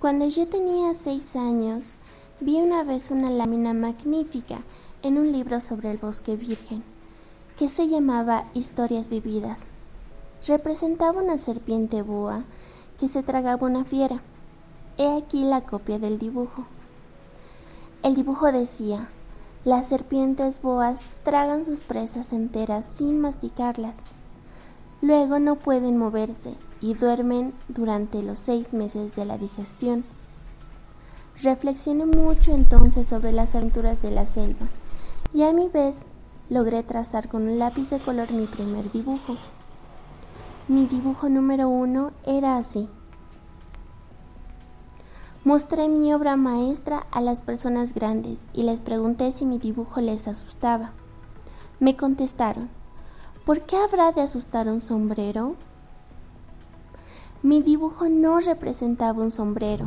Cuando yo tenía seis años, vi una vez una lámina magnífica en un libro sobre el bosque virgen, que se llamaba Historias Vividas. Representaba una serpiente boa que se tragaba una fiera. He aquí la copia del dibujo. El dibujo decía, las serpientes boas tragan sus presas enteras sin masticarlas. Luego no pueden moverse y duermen durante los seis meses de la digestión. Reflexioné mucho entonces sobre las aventuras de la selva y a mi vez logré trazar con un lápiz de color mi primer dibujo. Mi dibujo número uno era así. Mostré mi obra maestra a las personas grandes y les pregunté si mi dibujo les asustaba. Me contestaron, ¿por qué habrá de asustar un sombrero? Mi dibujo no representaba un sombrero,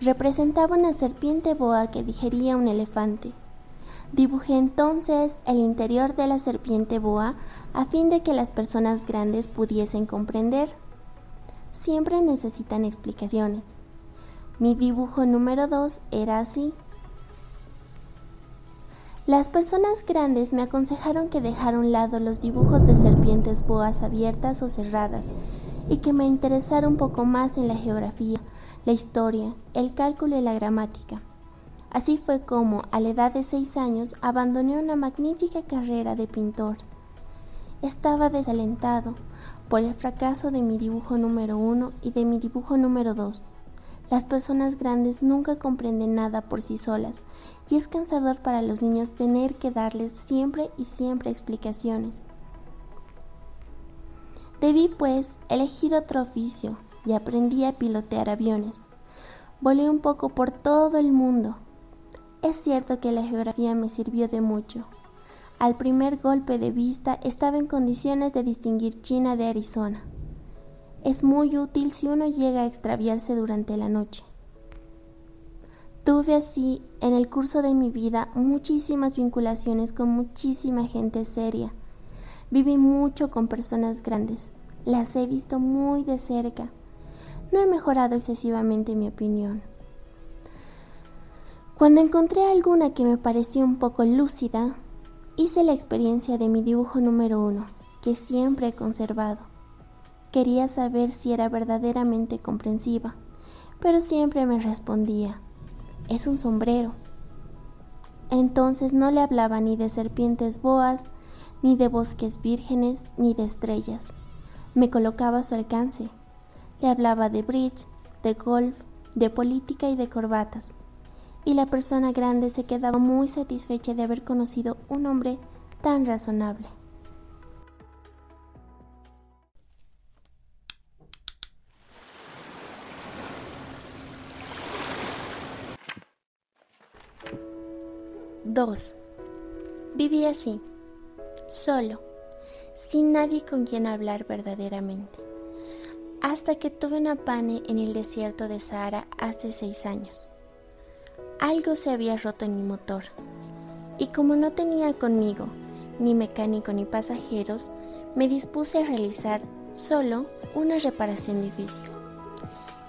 representaba una serpiente boa que digería un elefante. Dibujé entonces el interior de la serpiente boa a fin de que las personas grandes pudiesen comprender. Siempre necesitan explicaciones. Mi dibujo número 2 era así. Las personas grandes me aconsejaron que dejara a un lado los dibujos de serpientes boas abiertas o cerradas y que me interesara un poco más en la geografía, la historia, el cálculo y la gramática. Así fue como, a la edad de seis años, abandoné una magnífica carrera de pintor. Estaba desalentado por el fracaso de mi dibujo número uno y de mi dibujo número dos las personas grandes nunca comprenden nada por sí solas y es cansador para los niños tener que darles siempre y siempre explicaciones. Debí, pues, elegir otro oficio y aprendí a pilotear aviones. Volé un poco por todo el mundo. Es cierto que la geografía me sirvió de mucho. Al primer golpe de vista estaba en condiciones de distinguir China de Arizona es muy útil si uno llega a extraviarse durante la noche. Tuve así en el curso de mi vida muchísimas vinculaciones con muchísima gente seria. Viví mucho con personas grandes. Las he visto muy de cerca. No he mejorado excesivamente mi opinión. Cuando encontré alguna que me pareció un poco lúcida, hice la experiencia de mi dibujo número uno, que siempre he conservado. Quería saber si era verdaderamente comprensiva, pero siempre me respondía, es un sombrero. Entonces no le hablaba ni de serpientes boas, ni de bosques vírgenes, ni de estrellas. Me colocaba a su alcance. Le hablaba de bridge, de golf, de política y de corbatas. Y la persona grande se quedaba muy satisfecha de haber conocido un hombre tan razonable. 2. Viví así, solo, sin nadie con quien hablar verdaderamente, hasta que tuve una pane en el desierto de Sahara hace seis años. Algo se había roto en mi motor, y como no tenía conmigo ni mecánico ni pasajeros, me dispuse a realizar solo una reparación difícil.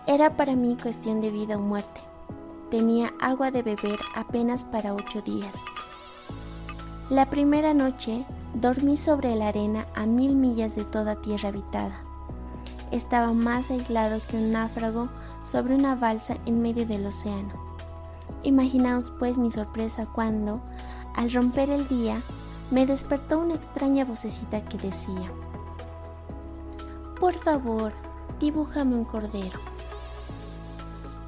Era para mí cuestión de vida o muerte tenía agua de beber apenas para ocho días. La primera noche dormí sobre la arena a mil millas de toda tierra habitada. Estaba más aislado que un náufrago sobre una balsa en medio del océano. Imaginaos pues mi sorpresa cuando, al romper el día, me despertó una extraña vocecita que decía, Por favor, dibújame un cordero.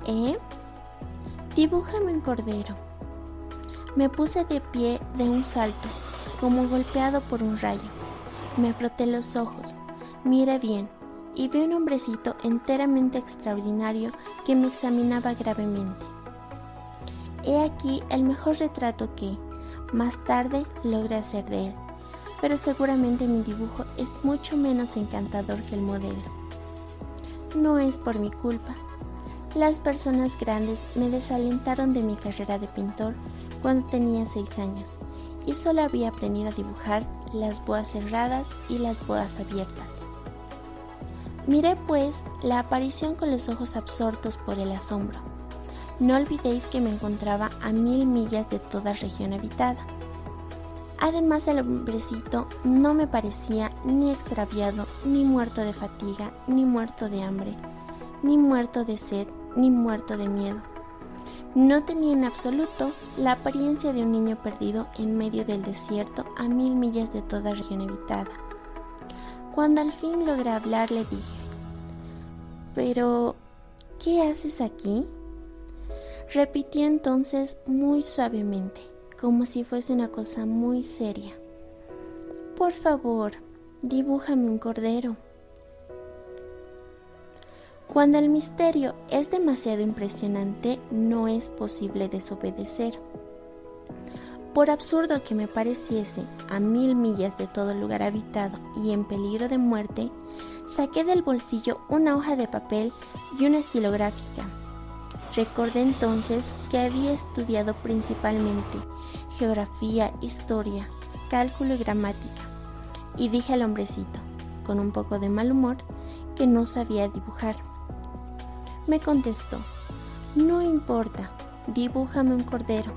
¿Eh? Dibújame un cordero. Me puse de pie de un salto, como golpeado por un rayo. Me froté los ojos, miré bien y vi un hombrecito enteramente extraordinario que me examinaba gravemente. He aquí el mejor retrato que, más tarde, logré hacer de él, pero seguramente mi dibujo es mucho menos encantador que el modelo. No es por mi culpa, las personas grandes me desalentaron de mi carrera de pintor cuando tenía seis años y solo había aprendido a dibujar las boas cerradas y las boas abiertas. Miré pues la aparición con los ojos absortos por el asombro. no olvidéis que me encontraba a mil millas de toda región habitada. Además el hombrecito no me parecía ni extraviado, ni muerto de fatiga, ni muerto de hambre, ni muerto de sed, ni muerto de miedo. No tenía en absoluto la apariencia de un niño perdido en medio del desierto a mil millas de toda región habitada. Cuando al fin logré hablar le dije, pero, ¿qué haces aquí? Repetí entonces muy suavemente, como si fuese una cosa muy seria. Por favor, dibújame un cordero. Cuando el misterio es demasiado impresionante, no es posible desobedecer. Por absurdo que me pareciese, a mil millas de todo lugar habitado y en peligro de muerte, saqué del bolsillo una hoja de papel y una estilográfica Recordé entonces que había estudiado principalmente geografía, historia, cálculo y gramática, y dije al hombrecito, con un poco de mal humor, que no sabía dibujar. Me contestó, no importa, dibújame un cordero.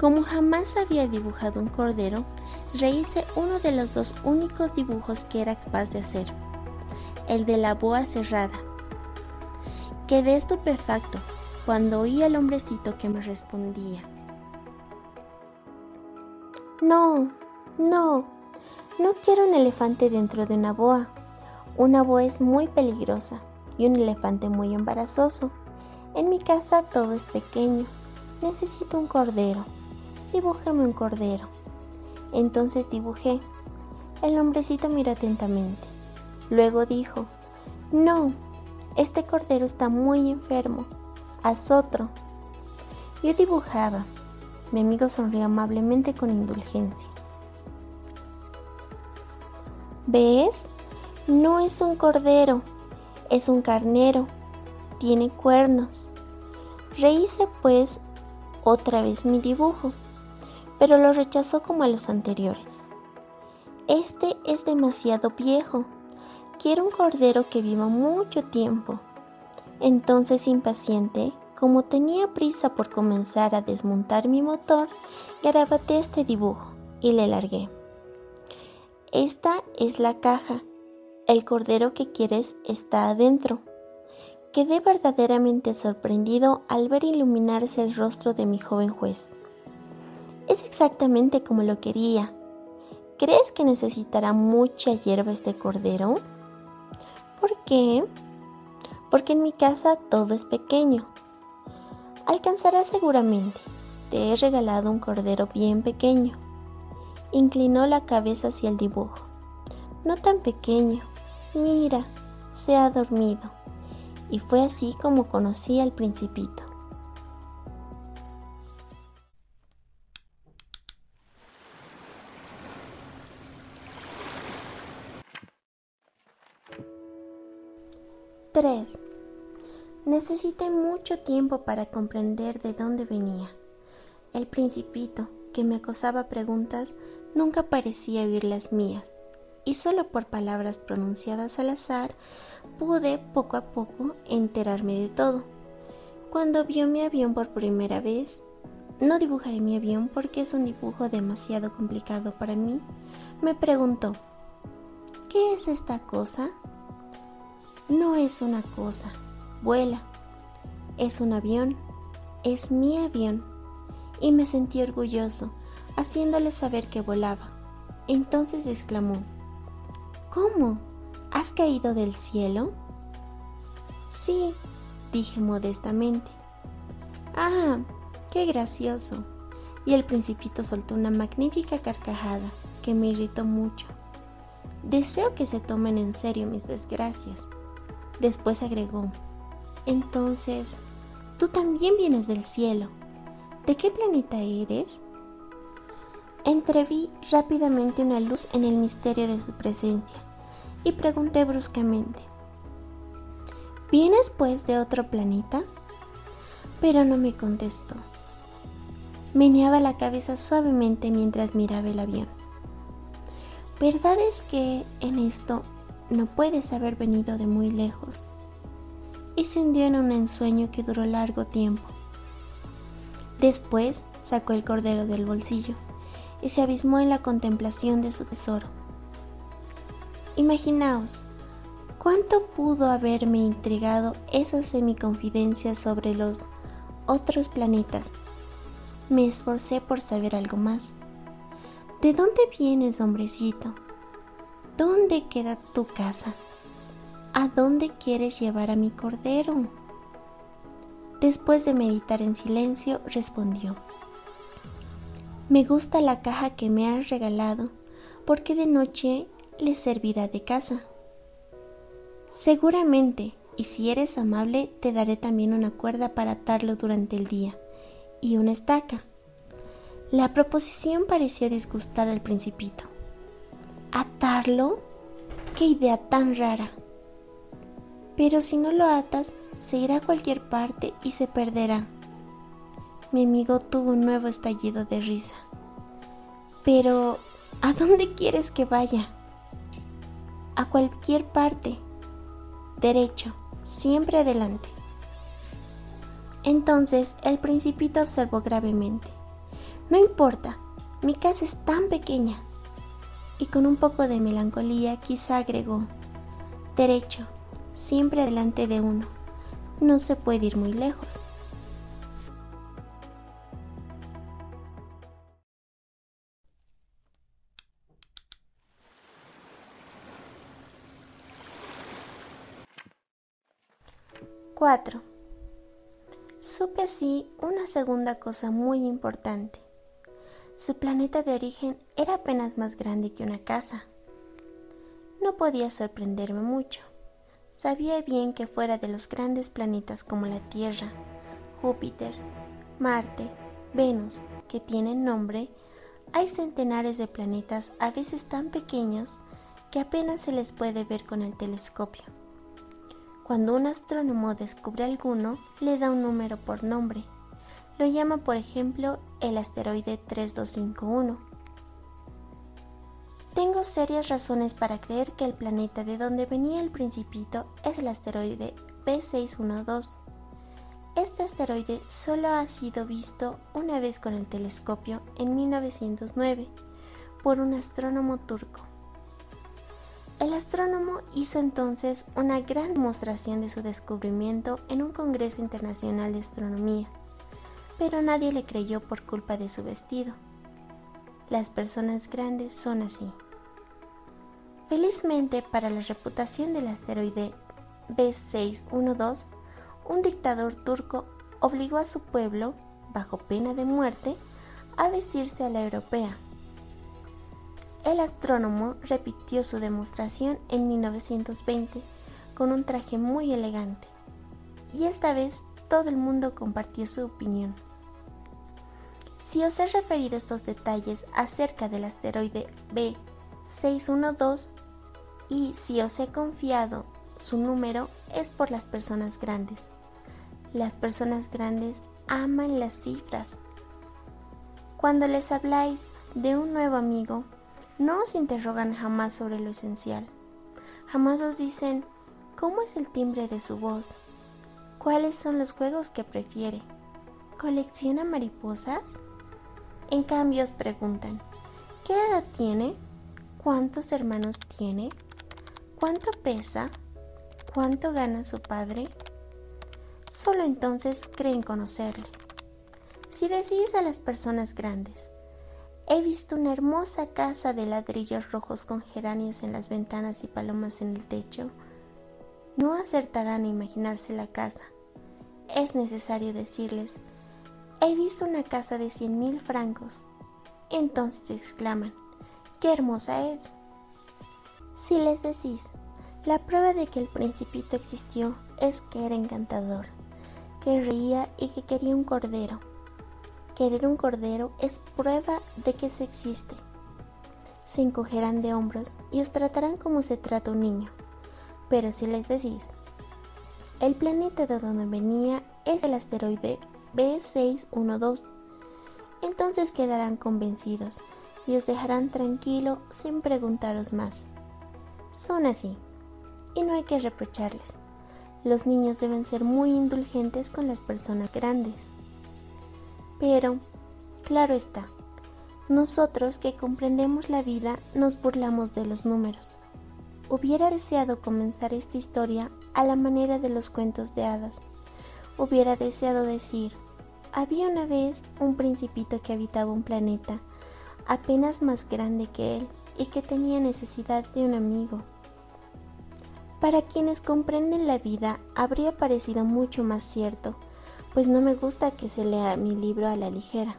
Como jamás había dibujado un cordero, rehice uno de los dos únicos dibujos que era capaz de hacer, el de la boa cerrada Quedé estupefacto cuando oí al hombrecito que me respondía. No, no, no quiero un elefante dentro de una boa. Una boa es muy peligrosa y un elefante muy embarazoso. En mi casa todo es pequeño. Necesito un cordero. Dibújame un cordero. Entonces dibujé. El hombrecito miró atentamente. Luego dijo, No, este cordero está muy enfermo. Haz otro. Yo dibujaba. Mi amigo sonrió amablemente con indulgencia. ¿Ves? No es un cordero, es un carnero. Tiene cuernos. Rehice pues otra vez mi dibujo, pero lo rechazó como a los anteriores. Este es demasiado viejo, Quiero un cordero que viva mucho tiempo. Entonces, impaciente, como tenía prisa por comenzar a desmontar mi motor, garabaté este dibujo y le largué. Esta es la caja. El cordero que quieres está adentro. Quedé verdaderamente sorprendido al ver iluminarse el rostro de mi joven juez. Es exactamente como lo quería. ¿Crees que necesitará mucha hierba este cordero? ¿Por qué? Porque en mi casa todo es pequeño. Alcanzarás seguramente. Te he regalado un cordero bien pequeño. Inclinó la cabeza hacia el dibujo. No tan pequeño. Mira, se ha dormido. Y fue así como conocí al principito. 3. Necesité mucho tiempo para comprender de dónde venía. El principito, que me acosaba preguntas, nunca parecía oír las mías, y solo por palabras pronunciadas al azar pude poco a poco enterarme de todo. Cuando vio mi avión por primera vez, no dibujaré mi avión porque es un dibujo demasiado complicado para mí, me preguntó, ¿qué es esta cosa? no es una cosa, vuela. Es un avión, es mi avión. Y me sentí orgulloso, haciéndole saber que volaba. Entonces exclamó, ¿Cómo? ¿Has caído del cielo? Sí, dije modestamente. Ah, qué gracioso. Y el principito soltó una magnífica carcajada que me irritó mucho. Deseo que se tomen en serio mis desgracias. Después agregó, entonces, tú también vienes del cielo. ¿De qué planeta eres? Entreví rápidamente una luz en el misterio de su presencia y pregunté bruscamente, ¿vienes pues de otro planeta? Pero no me contestó. Meneaba la cabeza suavemente mientras miraba el avión. ¿Verdad es que en esto no puedes haber venido de muy lejos. y se hundió en un ensueño que duró largo tiempo. Después sacó el cordero del bolsillo y se abismó en la contemplación de su tesoro. Imaginaos, cuánto pudo haberme intrigado esa semiconfidencia sobre los otros planetas. Me esforcé por saber algo más. ¿De dónde vienes, hombrecito? ¿Dónde queda tu casa? ¿A dónde quieres llevar a mi cordero? Después de meditar en silencio, respondió, Me gusta la caja que me has regalado, porque de noche le servirá de casa. Seguramente, y si eres amable, te daré también una cuerda para atarlo durante el día, y una estaca. La proposición pareció disgustar al principito. ¿Atarlo? ¡Qué idea tan rara! Pero si no lo atas, se irá a cualquier parte y se perderá. Mi amigo tuvo un nuevo estallido de risa. Pero, ¿a dónde quieres que vaya? A cualquier parte. Derecho, siempre adelante. Entonces el principito observó gravemente. No importa, mi casa es tan pequeña. Y con un poco de melancolía quizá agregó, derecho, siempre delante de uno. No se puede ir muy lejos. ¡4! Supe así una segunda cosa muy importante. Su planeta de origen era apenas más grande que una casa. No podía sorprenderme mucho Sabía bien que fuera de los grandes planetas como la Tierra, Júpiter, Marte, Venus, que tienen nombre, hay centenares de planetas a veces tan pequeños que apenas se les puede ver con el telescopio. Cuando un astrónomo descubre alguno, le da un número por nombre. Lo llama, por ejemplo, el asteroide 3251 tengo serias razones para creer que el planeta de donde venía el principito es el asteroide B612. Este asteroide solo ha sido visto una vez con el telescopio en 1909 por un astrónomo turco. El astrónomo hizo entonces una gran demostración de su descubrimiento en un Congreso Internacional de Astronomía, pero nadie le creyó por culpa de su vestido. Las personas grandes son así. Felizmente para la reputación del asteroide B612, un dictador turco obligó a su pueblo, bajo pena de muerte, a vestirse a la europea. El astrónomo repitió su demostración en 1920 con un traje muy elegante, y esta vez todo el mundo compartió su opinión. Si os he referido estos detalles acerca del asteroide B612, y si os he confiado su número es por las personas grandes. Las personas grandes aman las cifras. Cuando les habláis de un nuevo amigo, no os interrogan jamás sobre lo esencial. Jamás os dicen cómo es el timbre de su voz, cuáles son los juegos que prefiere, colecciona mariposas. En cambio os preguntan, ¿qué edad tiene? ¿Cuántos hermanos tiene? ¿Cuánto pesa? ¿Cuánto gana su padre? Solo entonces creen conocerle. Si decís a las personas grandes, he visto una hermosa casa de ladrillos rojos con geranios en las ventanas y palomas en el techo, no acertarán a imaginarse la casa. Es necesario decirles, he visto una casa de cien mil francos. Entonces exclaman, ¡qué hermosa es! Si les decís, la prueba de que el principito existió es que era encantador, que reía y que quería un cordero. Querer un cordero es prueba de que se existe. Se encogerán de hombros y os tratarán como se trata un niño. Pero si les decís, el planeta de donde venía es el asteroide B612, entonces quedarán convencidos y os dejarán tranquilo sin preguntaros más. Son así, y no hay que reprocharles. los niños deben ser muy indulgentes con las personas grandes. Pero, claro está, nosotros que comprendemos la vida nos burlamos de los números. Hubiera deseado comenzar esta historia a la manera de los cuentos de hadas. Hubiera deseado decir, había una vez un principito que habitaba un planeta apenas más grande que él y que tenía necesidad de un amigo. Para quienes comprenden la vida habría parecido mucho más cierto, pues no me gusta que se lea mi libro a la ligera.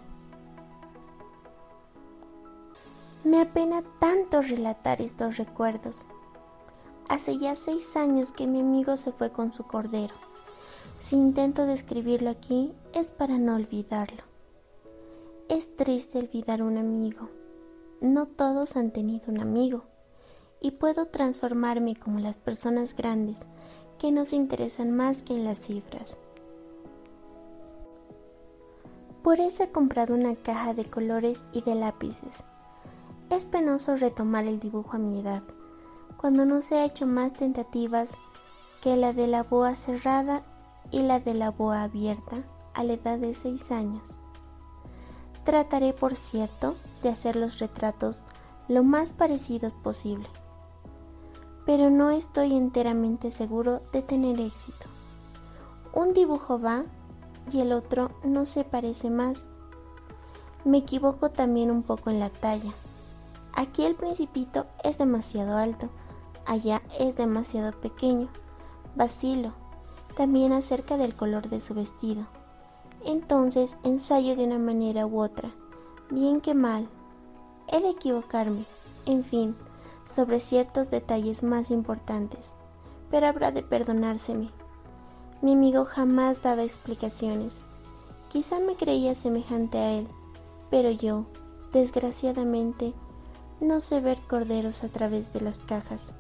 Me apena tanto relatar estos recuerdos. Hace ya seis años que mi amigo se fue con su cordero. Si intento describirlo aquí es para no olvidarlo. Es triste olvidar un amigo. No todos han tenido un amigo. Y puedo transformarme como las personas grandes que nos interesan más que en las cifras. Por eso he comprado una caja de colores y de lápices. Es penoso retomar el dibujo a mi edad, cuando no se ha hecho más tentativas que la de la boa cerrada y la de la boa abierta a la edad de seis años. Trataré, por cierto, de hacer los retratos lo más parecidos posible, pero no estoy enteramente seguro de tener éxito. Un dibujo va y el otro no se parece más. Me equivoco también un poco en la talla. Aquí el principito es demasiado alto, allá es demasiado pequeño. Vacilo, también acerca del color de su vestido. Entonces ensayo de una manera u otra, bien que mal. He de equivocarme, en fin, sobre ciertos detalles más importantes, pero habrá de perdonárseme. Mi amigo jamás daba explicaciones. Quizá me creía semejante a él, pero yo, desgraciadamente, no sé ver corderos a través de las cajas.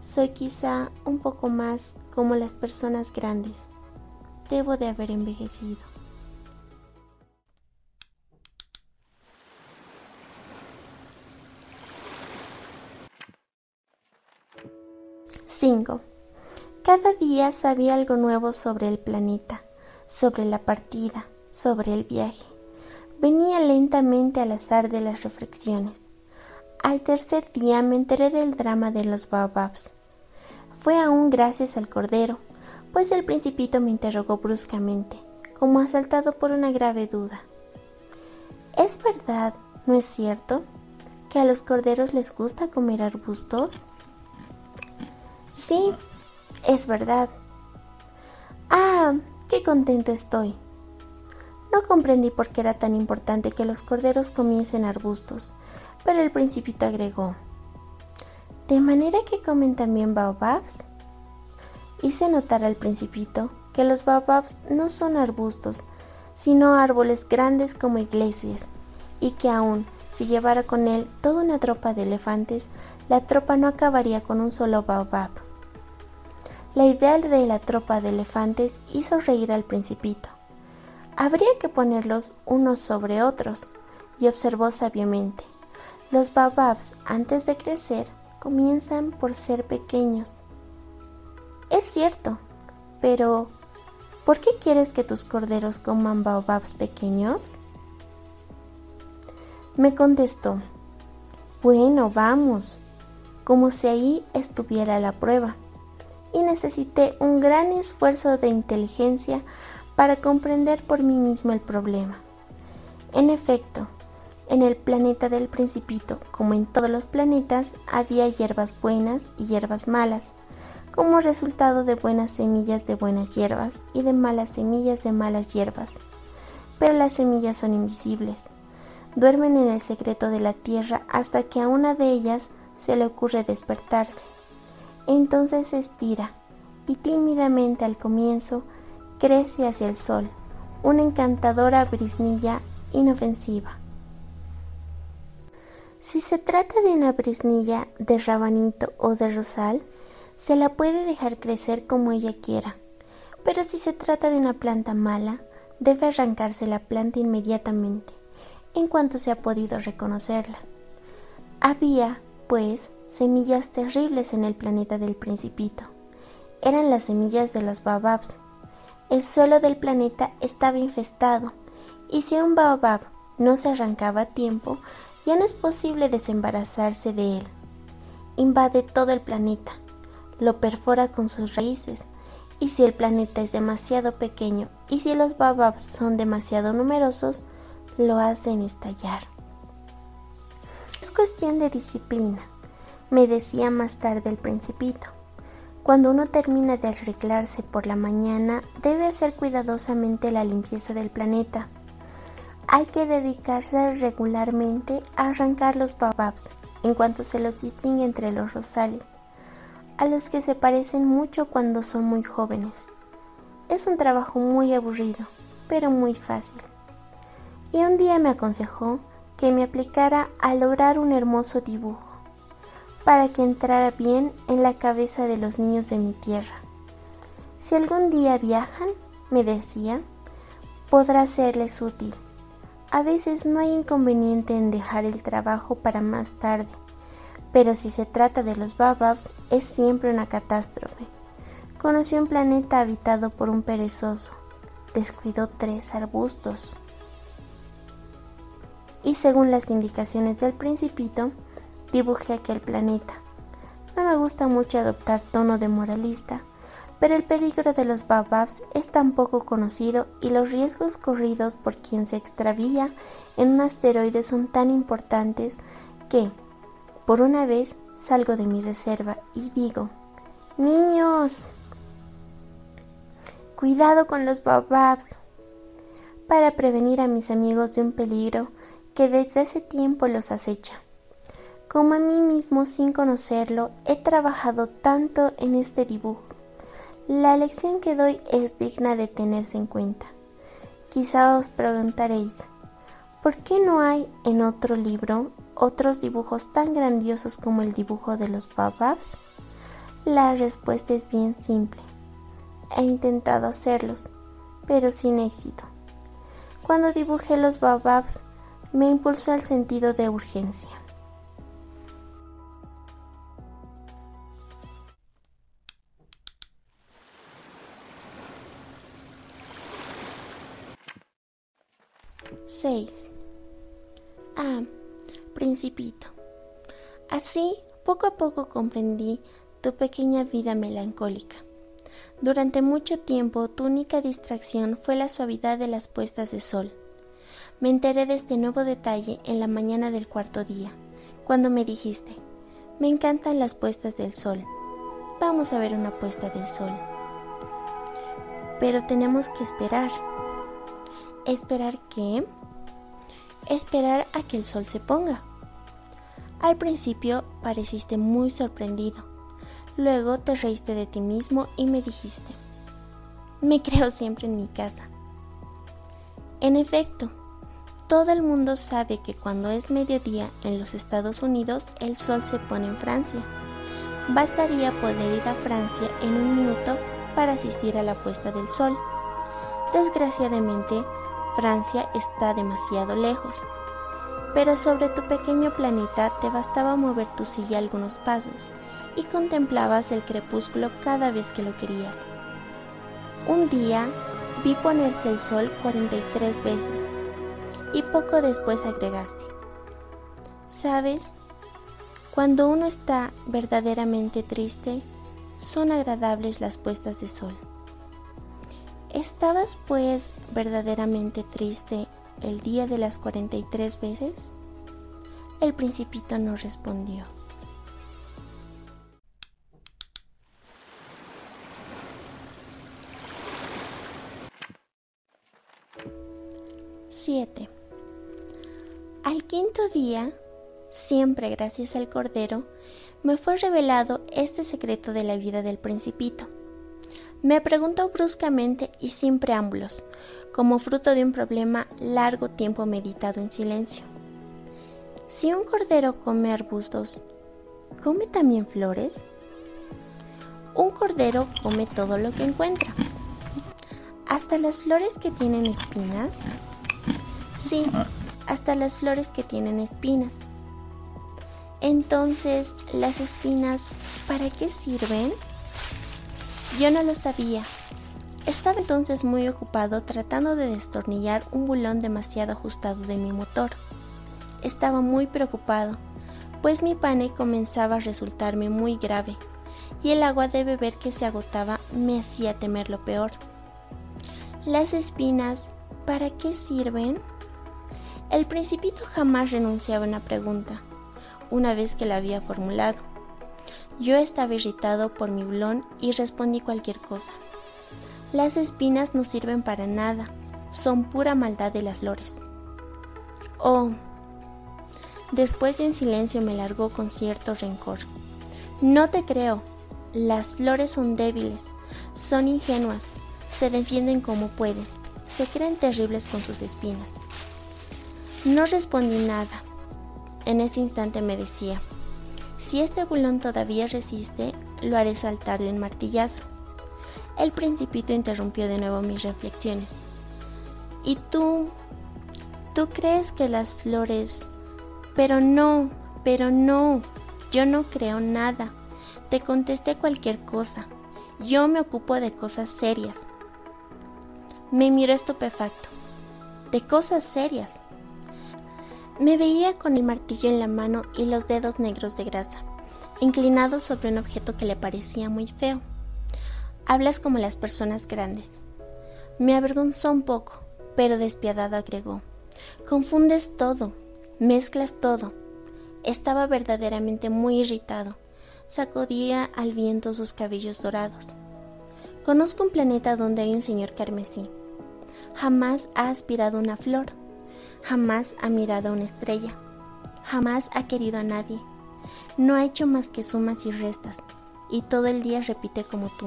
Soy quizá un poco más como las personas grandes. Debo de haber envejecido. 5. Cada día sabía algo nuevo sobre el planeta, sobre la partida, sobre el viaje. Venía lentamente al azar de las reflexiones. Al tercer día me enteré del drama de los baobabs. Fue aún gracias al cordero, pues el principito me interrogó bruscamente, como asaltado por una grave duda. ¿Es verdad, no es cierto, que a los corderos les gusta comer arbustos? Sí, es verdad. Ah, qué contento estoy. No comprendí por qué era tan importante que los corderos comiesen arbustos, pero el principito agregó. ¿De manera que comen también baobabs? Hice notar al principito que los baobabs no son arbustos, sino árboles grandes como iglesias, y que aún si llevara con él toda una tropa de elefantes, la tropa no acabaría con un solo baobab. La idea de la tropa de elefantes hizo reír al principito. Habría que ponerlos unos sobre otros, y observó sabiamente. Los baobabs, antes de crecer, comienzan por ser pequeños. Es cierto, pero ¿por qué quieres que tus corderos coman baobabs pequeños? Me contestó, bueno, vamos, como si ahí estuviera la prueba y necesité un gran esfuerzo de inteligencia para comprender por mí mismo el problema. En efecto, en el planeta del principito, como en todos los planetas, había hierbas buenas y hierbas malas, como resultado de buenas semillas de buenas hierbas y de malas semillas de malas hierbas. Pero las semillas son invisibles. Duermen en el secreto de la tierra hasta que a una de ellas se le ocurre despertarse. Entonces se estira y tímidamente al comienzo crece hacia el sol, una encantadora brisnilla inofensiva. Si se trata de una brisnilla de rabanito o de rosal, se la puede dejar crecer como ella quiera, pero si se trata de una planta mala, debe arrancarse la planta inmediatamente, en cuanto se ha podido reconocerla. Había, pues, semillas terribles en el planeta del principito, eran las semillas de los baobabs. El suelo del planeta estaba infestado, y si un baobab no se arrancaba a tiempo, ya no es posible desembarazarse de él. Invade todo el planeta, lo perfora con sus raíces, y si el planeta es demasiado pequeño y si los baobabs son demasiado numerosos, lo hacen estallar. Es cuestión de disciplina, me decía más tarde el principito. Cuando uno termina de arreglarse por la mañana, debe hacer cuidadosamente la limpieza del planeta. Hay que dedicarse regularmente a arrancar los baobabs en cuanto se los distingue entre los rosales, a los que se parecen mucho cuando son muy jóvenes. Es un trabajo muy aburrido, pero muy fácil. Y un día me aconsejó que me aplicara a lograr un hermoso dibujo para que entrara bien en la cabeza de los niños de mi tierra. Si algún día viajan, me decía, podrá serles útil. A veces no hay inconveniente en dejar el trabajo para más tarde, pero si se trata de los bababs es siempre una catástrofe. Conoció un planeta habitado por un perezoso, descuidó tres arbustos. Y según las indicaciones del principito, dibujé aquel planeta. No me gusta mucho adoptar tono de moralista, pero el peligro de los bababs es tan poco conocido y los riesgos corridos por quien se extravía en un asteroide son tan importantes que, por una vez, salgo de mi reserva y digo, Niños, cuidado con los bababs, para prevenir a mis amigos de un peligro que desde hace tiempo los acecha. Como a mí mismo sin conocerlo, he trabajado tanto en este dibujo. La lección que doy es digna de tenerse en cuenta. Quizá os preguntaréis, ¿por qué no hay en otro libro otros dibujos tan grandiosos como el dibujo de los bababs? La respuesta es bien simple. He intentado hacerlos, pero sin éxito. Cuando dibujé los bababs, me impulsó el sentido de urgencia. 6. Ah, Principito. Así, poco a poco comprendí tu pequeña vida melancólica. Durante mucho tiempo tu única distracción fue la suavidad de las puestas de sol. Me enteré de este nuevo detalle en la mañana del cuarto día, cuando me dijiste, me encantan las puestas del sol. Vamos a ver una puesta del sol. Pero tenemos que esperar. ¿Esperar qué? Esperar a que el sol se ponga. Al principio pareciste muy sorprendido. Luego te reíste de ti mismo y me dijiste, me creo siempre en mi casa. En efecto, todo el mundo sabe que cuando es mediodía en los Estados Unidos el sol se pone en Francia. Bastaría poder ir a Francia en un minuto para asistir a la puesta del sol. Desgraciadamente, Francia está demasiado lejos. Pero sobre tu pequeño planeta te bastaba mover tu silla algunos pasos y contemplabas el crepúsculo cada vez que lo querías. Un día vi ponerse el sol 43 veces y poco después agregaste, ¿sabes? Cuando uno está verdaderamente triste, son agradables las puestas de sol. ¿Estabas pues verdaderamente triste el día de las 43 veces? El principito no respondió. Siete. Al quinto día, siempre gracias al Cordero, me fue revelado este secreto de la vida del principito. Me preguntó bruscamente y sin preámbulos, como fruto de un problema largo tiempo meditado en silencio. Si un cordero come arbustos, ¿come también flores? Un cordero come todo lo que encuentra. ¿Hasta las flores que tienen espinas? Sí, hasta las flores que tienen espinas. Entonces, ¿las espinas para qué sirven? Yo no lo sabía. Estaba entonces muy ocupado tratando de destornillar un bulón demasiado ajustado de mi motor. Estaba muy preocupado, pues mi pane comenzaba a resultarme muy grave, y el agua de beber que se agotaba me hacía temer lo peor. Las espinas, ¿para qué sirven? El principito jamás renunciaba a una pregunta, una vez que la había formulado. Yo estaba irritado por mi bulón y respondí cualquier cosa. Las espinas no sirven para nada, son pura maldad de las flores. Oh. Después de un silencio me largó con cierto rencor. No te creo. Las flores son débiles, son ingenuas, se defienden como pueden, se creen terribles con sus espinas. No respondí nada. En ese instante me decía, si este bulón todavía resiste, lo haré saltar de un martillazo. El principito interrumpió de nuevo mis reflexiones. ¿Y tú? ¿Tú crees que las flores... Pero no, pero no, yo no creo nada. Te contesté cualquier cosa. Yo me ocupo de cosas serias. Me miró estupefacto. De cosas serias. Me veía con el martillo en la mano y los dedos negros de grasa, inclinados sobre un objeto que le parecía muy feo. Hablas como las personas grandes. Me avergonzó un poco, pero despiadado agregó. Confundes todo, mezclas todo. Estaba verdaderamente muy irritado. Sacudía al viento sus cabellos dorados. Conozco un planeta donde hay un señor carmesí. Jamás ha aspirado una flor Jamás ha mirado a una estrella. Jamás ha querido a nadie. No ha hecho más que sumas y restas. Y todo el día repite como tú.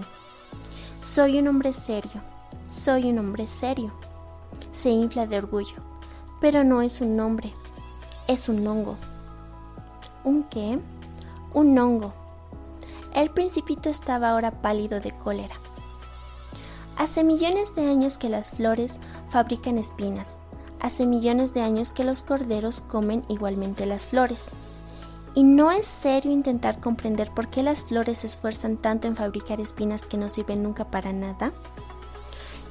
Soy un hombre serio. Soy un hombre serio. Se infla de orgullo. Pero no es un hombre. Es un hongo. ¿Un qué? Un hongo. El principito estaba ahora pálido de cólera. Hace millones de años que las flores fabrican espinas, hace millones de años que los corderos comen igualmente las flores. Y no es serio intentar comprender por qué las flores se esfuerzan tanto en fabricar espinas que no sirven nunca para nada.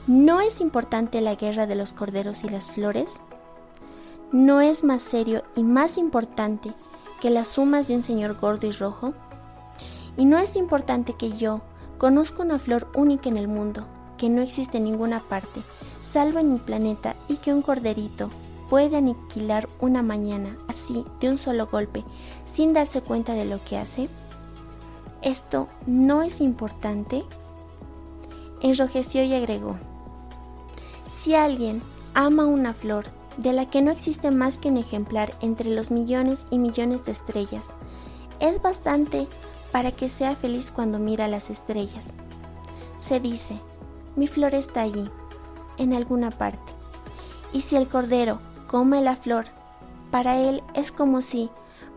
¿No es importante la guerra de los corderos y las flores? ¿No es más serio y más importante que las sumas de un señor gordo y rojo? ¿Y no es importante que yo conozco una flor única en el mundo, que no existe en ninguna parte, salvo en mi planeta y que un corderito puede aniquilar una mañana así de un solo golpe sin darse cuenta de lo que hace? ¿Esto no es importante? Enrojeció y agregó, si alguien ama una flor de la que no existe más que un ejemplar entre los millones y millones de estrellas, es bastante para que sea feliz cuando mira las estrellas. Se dice, mi flor está allí, en alguna parte. Y si el cordero come la flor, para él es como si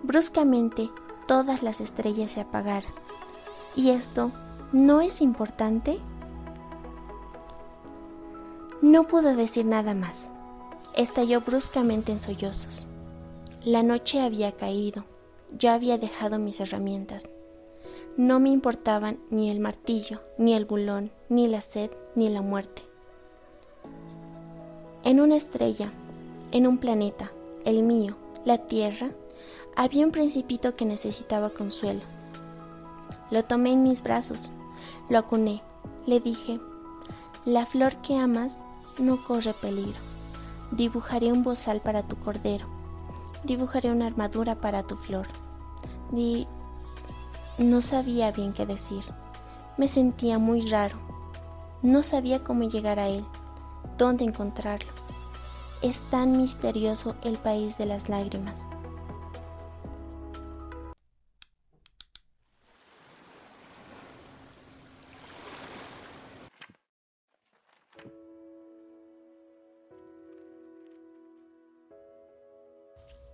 bruscamente todas las estrellas se apagaran. ¿Y esto no es importante? No pudo decir nada más. Estalló bruscamente en sollozos. La noche había caído. Yo había dejado mis herramientas. No me importaban ni el martillo, ni el bulón, ni la sed, ni la muerte. En una estrella, en un planeta, el mío, la Tierra, había un principito que necesitaba consuelo. Lo tomé en mis brazos, lo acuné, le dije, la flor que amas no corre peligro. Dibujaré un bozal para tu cordero. Dibujaré una armadura para tu flor. Di... No sabía bien qué decir. Me sentía muy raro. No sabía cómo llegar a él dónde encontrarlo. Es tan misterioso el país de las lágrimas.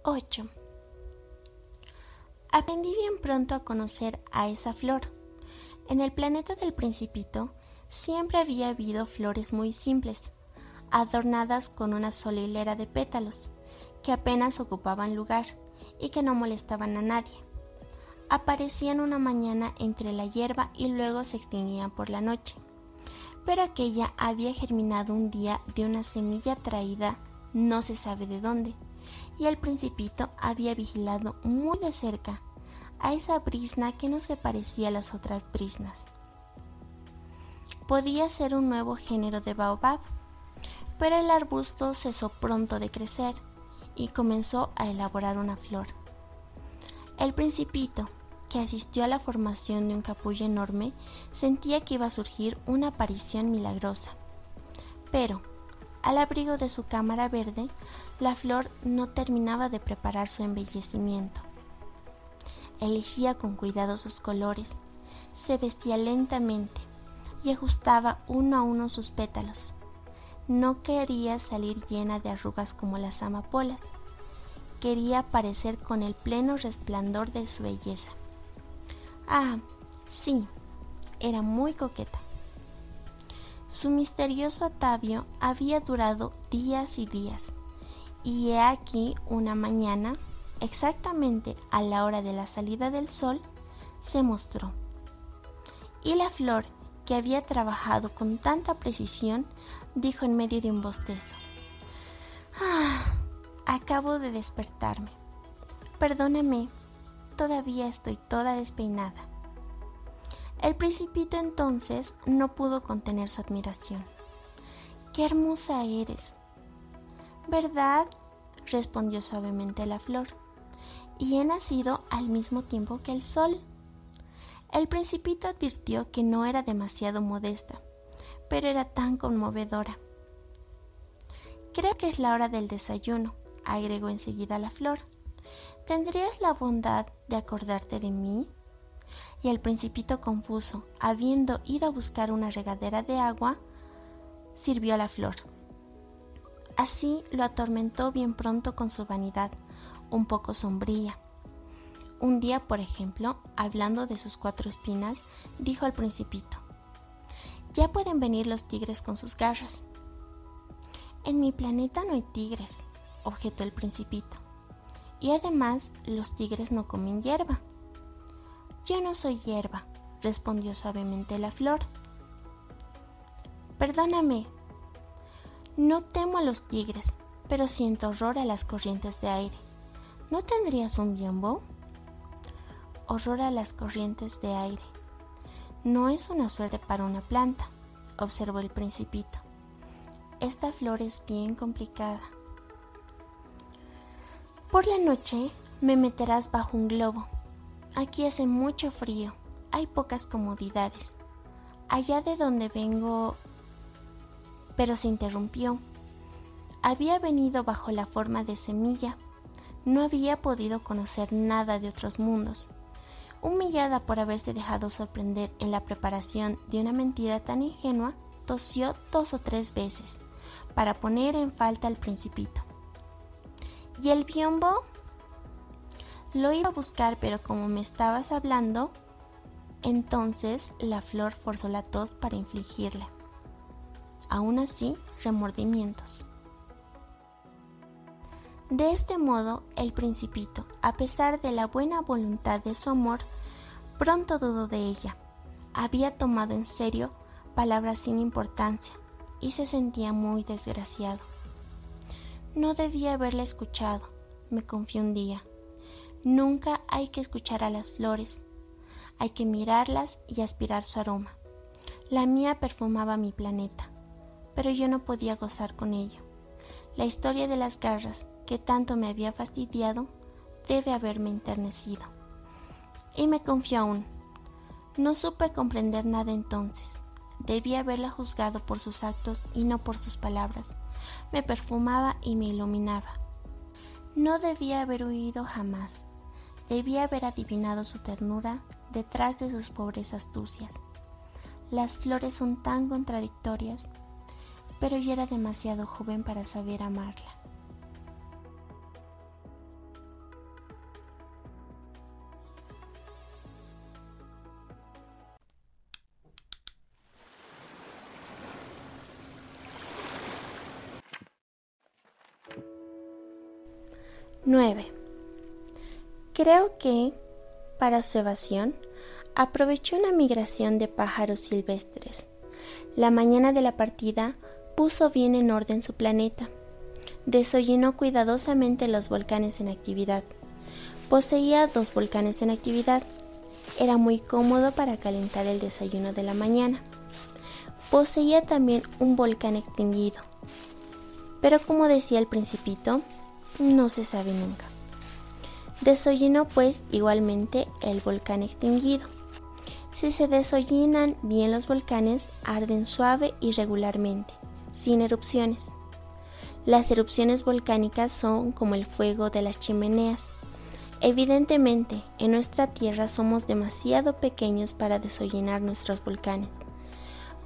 ¡8! Aprendí bien pronto a conocer a esa flor. En el planeta del principito siempre había habido flores muy simples, adornadas con una sola hilera de pétalos, que apenas ocupaban lugar y que no molestaban a nadie. aparecían una mañana entre la hierba y luego se extinguían por la noche. Pero aquella había germinado un día de una semilla traída no se sabe de dónde, y el principito había vigilado muy de cerca a esa brisna que no se parecía a las otras brisnas. Podía ser un nuevo género de baobab, pero el arbusto cesó pronto de crecer y comenzó a elaborar una flor. El principito, que asistió a la formación de un capullo enorme, sentía que iba a surgir una aparición milagrosa. Pero, al abrigo de su cámara verde, la flor no terminaba de preparar su embellecimiento. Elegía con cuidado sus colores, se vestía lentamente y ajustaba uno a uno sus pétalos. No quería salir llena de arrugas como las amapolas, quería aparecer con el pleno resplandor de su belleza. Ah, sí, era muy coqueta. Su misterioso atavio había durado días y días, y he aquí una mañana, exactamente a la hora de la salida del sol, se mostró. Y la flor, que había trabajado con tanta precisión, dijo en medio de un bostezo. Ah, acabo de despertarme. Perdóname, todavía estoy toda despeinada. El principito entonces no pudo contener su admiración. ¡Qué hermosa eres! ¿Verdad? respondió suavemente la flor. Y he nacido al mismo tiempo que el sol. El principito advirtió que no era demasiado modesta, pero era tan conmovedora. Creo que es la hora del desayuno, agregó enseguida la flor. ¿Tendrías la bondad de acordarte de mí? y el principito confuso, habiendo ido a buscar una regadera de agua, sirvió a la flor. Así lo atormentó bien pronto con su vanidad, un poco sombría. Un día, por ejemplo, hablando de sus cuatro espinas, dijo al principito, Ya pueden venir los tigres con sus garras. En mi planeta no hay tigres, objetó el principito. Y además los tigres no comen hierba. Yo no soy hierba, respondió suavemente la flor. Perdóname. No temo a los tigres, pero siento horror a las corrientes de aire. ¿No tendrías un biombo? Horror a las corrientes de aire. No es una suerte para una planta, observó el principito. Esta flor es bien complicada. Por la noche me meterás bajo un globo Aquí hace mucho frío, hay pocas comodidades. Allá de donde vengo... Pero se interrumpió. Había venido bajo la forma de semilla. No había podido conocer nada de otros mundos. Humillada por haberse dejado sorprender en la preparación de una mentira tan ingenua, tosió dos o tres veces para poner en falta al principito. ¿Y el biombo? Lo iba a buscar, pero como me estabas hablando, entonces la flor forzó la tos para infligirle. Aún así, remordimientos. De este modo, el principito, a pesar de la buena voluntad de su amor, pronto dudó de ella. Había tomado en serio palabras sin importancia y se sentía muy desgraciado. No debía haberla escuchado, me confió un día. Nunca hay que escuchar a las flores, hay que mirarlas y aspirar su aroma. La mía perfumaba mi planeta, pero yo no podía gozar con ello. La historia de las garras, que tanto me había fastidiado, debe haberme enternecido. Y me confió aún. No supe comprender nada entonces. Debía haberla juzgado por sus actos y no por sus palabras. Me perfumaba y me iluminaba. No debía haber huido jamás. Debía haber adivinado su ternura detrás de sus pobres astucias. Las flores son tan contradictorias, pero yo era demasiado joven para saber amarla. Nueve. Creo que Para su evasión, aprovechó una migración de pájaros silvestres. La mañana de la partida puso bien en orden su planeta. Desollinó cuidadosamente los volcanes en actividad. Poseía dos volcanes en actividad. Era muy cómodo para calentar el desayuno de la mañana. Poseía también un volcán extinguido. Pero como decía el principito, no se sabe nunca. Desollinó pues igualmente el volcán extinguido. Si se desollinan bien los volcanes, arden suave y regularmente, sin erupciones. Las erupciones volcánicas son como el fuego de las chimeneas. Evidentemente, en nuestra Tierra somos demasiado pequeños para desollinar nuestros volcanes.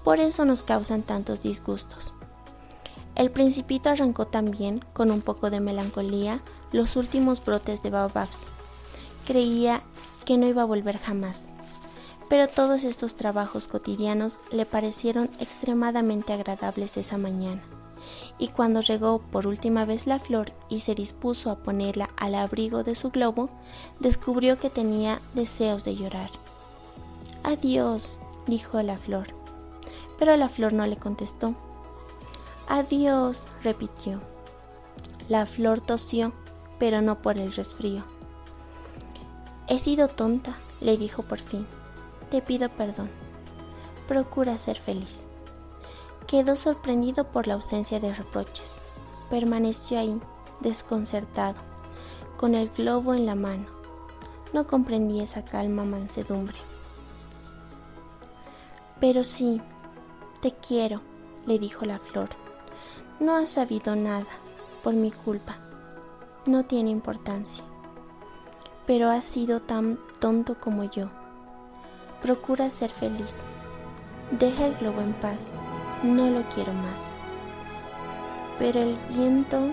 Por eso nos causan tantos disgustos. El principito arrancó también, con un poco de melancolía, los últimos brotes de baobabs. Creía que no iba a volver jamás pero todos estos trabajos cotidianos le parecieron extremadamente agradables esa mañana, y cuando regó por última vez la flor y se dispuso a ponerla al abrigo de su globo, descubrió que tenía deseos de llorar. Adiós, dijo la flor, pero la flor no le contestó. Adiós, repitió. La flor tosió, pero no por el resfrío. He sido tonta, le dijo por fin. Te pido perdón. Procura ser feliz. Quedó sorprendido por la ausencia de reproches. Permaneció ahí, desconcertado, con el globo en la mano. No comprendí esa calma mansedumbre. Pero sí, te quiero, le dijo la flor. No has sabido nada, por mi culpa. No tiene importancia. Pero has sido tan tonto como yo. Procura ser feliz. Deja el globo en paz. No lo quiero más. Pero el viento...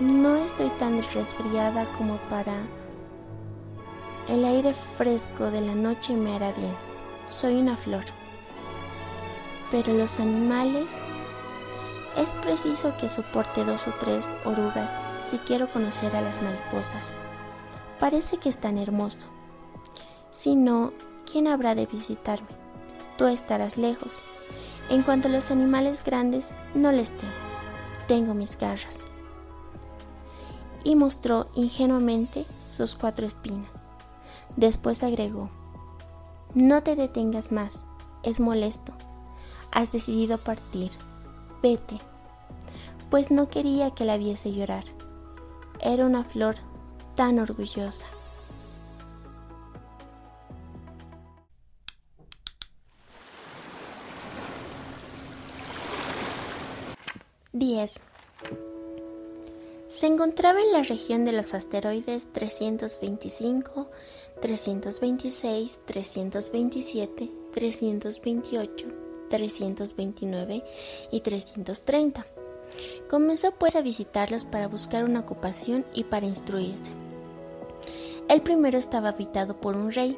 No estoy tan resfriada como para... El aire fresco de la noche me hará bien. Soy una flor. Pero los animales... Es preciso que soporte dos o tres orugas si quiero conocer a las mariposas. Parece que es tan hermoso. Si no, ¿quién habrá de visitarme? Tú estarás lejos. En cuanto a los animales grandes, no les temo. Tengo mis garras. Y mostró ingenuamente sus cuatro espinas. Después agregó, no te detengas más, es molesto. Has decidido partir. Vete. Pues no quería que la viese llorar. Era una flor tan orgullosa. 10. Se encontraba en la región de los asteroides 325, 326, 327, 328, 329 y 330. Comenzó pues a visitarlos para buscar una ocupación y para instruirse. El primero estaba habitado por un rey,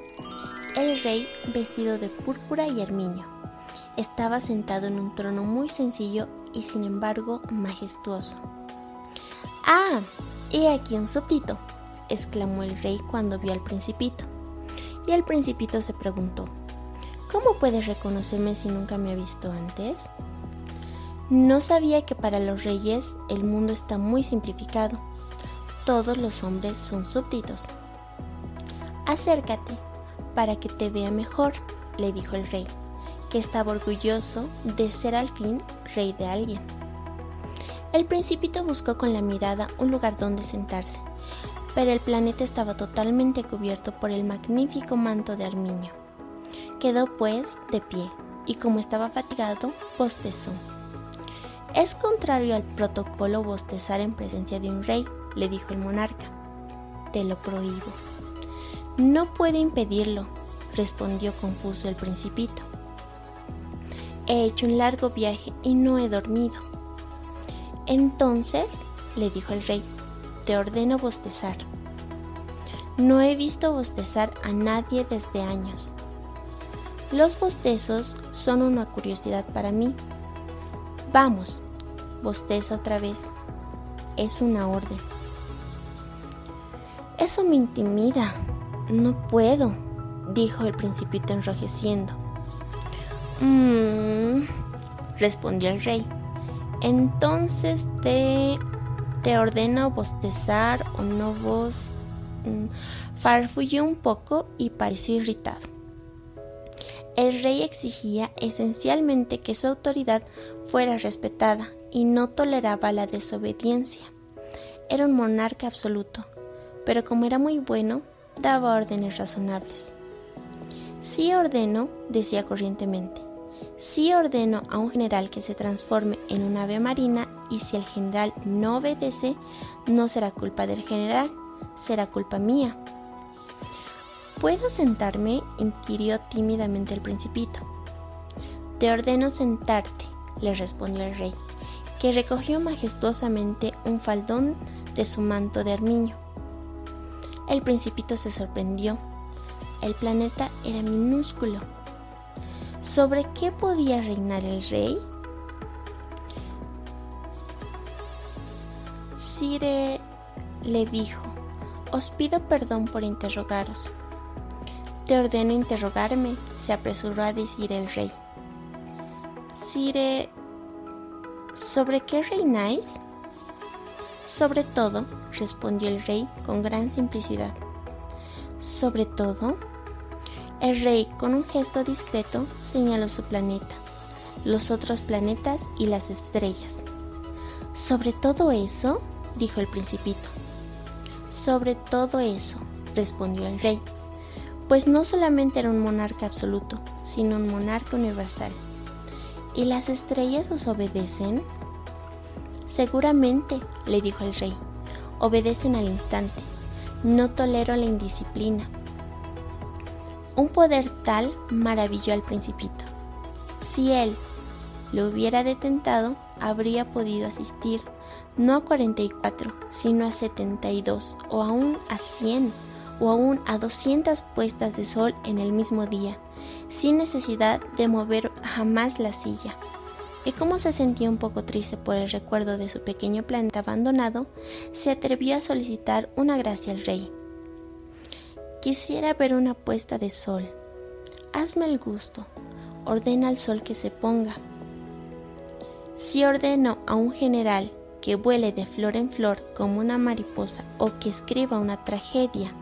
el rey vestido de púrpura y armiño. Estaba sentado en un trono muy sencillo y sin embargo majestuoso. ¡Ah! He aquí un súbdito, exclamó el rey cuando vio al principito. Y el principito se preguntó, ¿Cómo puedes reconocerme si nunca me ha visto antes? No sabía que para los reyes el mundo está muy simplificado. Todos los hombres son súbditos. Acércate, para que te vea mejor, le dijo el rey que estaba orgulloso de ser al fin rey de alguien. El principito buscó con la mirada un lugar donde sentarse, pero el planeta estaba totalmente cubierto por el magnífico manto de armiño. Quedó pues de pie y como estaba fatigado, bostezó. Es contrario al protocolo bostezar en presencia de un rey, le dijo el monarca. Te lo prohíbo. No puede impedirlo, respondió confuso el principito. He hecho un largo viaje y no he dormido. Entonces, le dijo el rey, te ordeno bostezar. No he visto bostezar a nadie desde años. Los bostezos son una curiosidad para mí. Vamos, bosteza otra vez. Es una orden. Eso me intimida, No puedo, dijo el principito enrojeciendo. Mmm, respondió el rey. Entonces te, te ordeno bostezar o no vos. Mm, farfulló un poco y pareció irritado. El rey exigía esencialmente que su autoridad fuera respetada y no toleraba la desobediencia. Era un monarca absoluto, pero como era muy bueno, daba órdenes razonables. Sí ordeno, decía corrientemente, sí ordeno a un general que se transforme en un ave marina y si el general no obedece, no será culpa del general, será culpa mía. ¿Puedo sentarme? inquirió tímidamente el principito. Te ordeno sentarte, le respondió el rey, que recogió majestuosamente un faldón de su manto de armiño. El principito se sorprendió. El planeta era minúsculo. ¿Sobre qué podía reinar el rey? Sire le dijo, os pido perdón por interrogaros. Te ordeno interrogarme, se apresuró a decir el rey. Sire, ¿sobre qué reináis? Sobre todo, respondió el rey con gran simplicidad. Sobre todo, el rey con un gesto discreto señaló su planeta, los otros planetas y las estrellas. Sobre todo eso, dijo el principito. Sobre todo eso, respondió el rey, pues no solamente era un monarca absoluto, sino un monarca universal. ¿Y las estrellas os obedecen? Seguramente, le dijo el rey, obedecen al instante. No tolero la indisciplina. Un poder tal maravilló al principito. Si él lo hubiera detentado, habría podido asistir no a 44, sino a 72 o aún a 100 o aún a 200 puestas de sol en el mismo día, sin necesidad de mover jamás la silla y como se sentía un poco triste por el recuerdo de su pequeño planeta abandonado, se atrevió a solicitar una gracia al rey. Quisiera ver una puesta de sol. Hazme el gusto. Ordena al sol que se ponga. Si ordeno a un general que vuele de flor en flor como una mariposa o que escriba una tragedia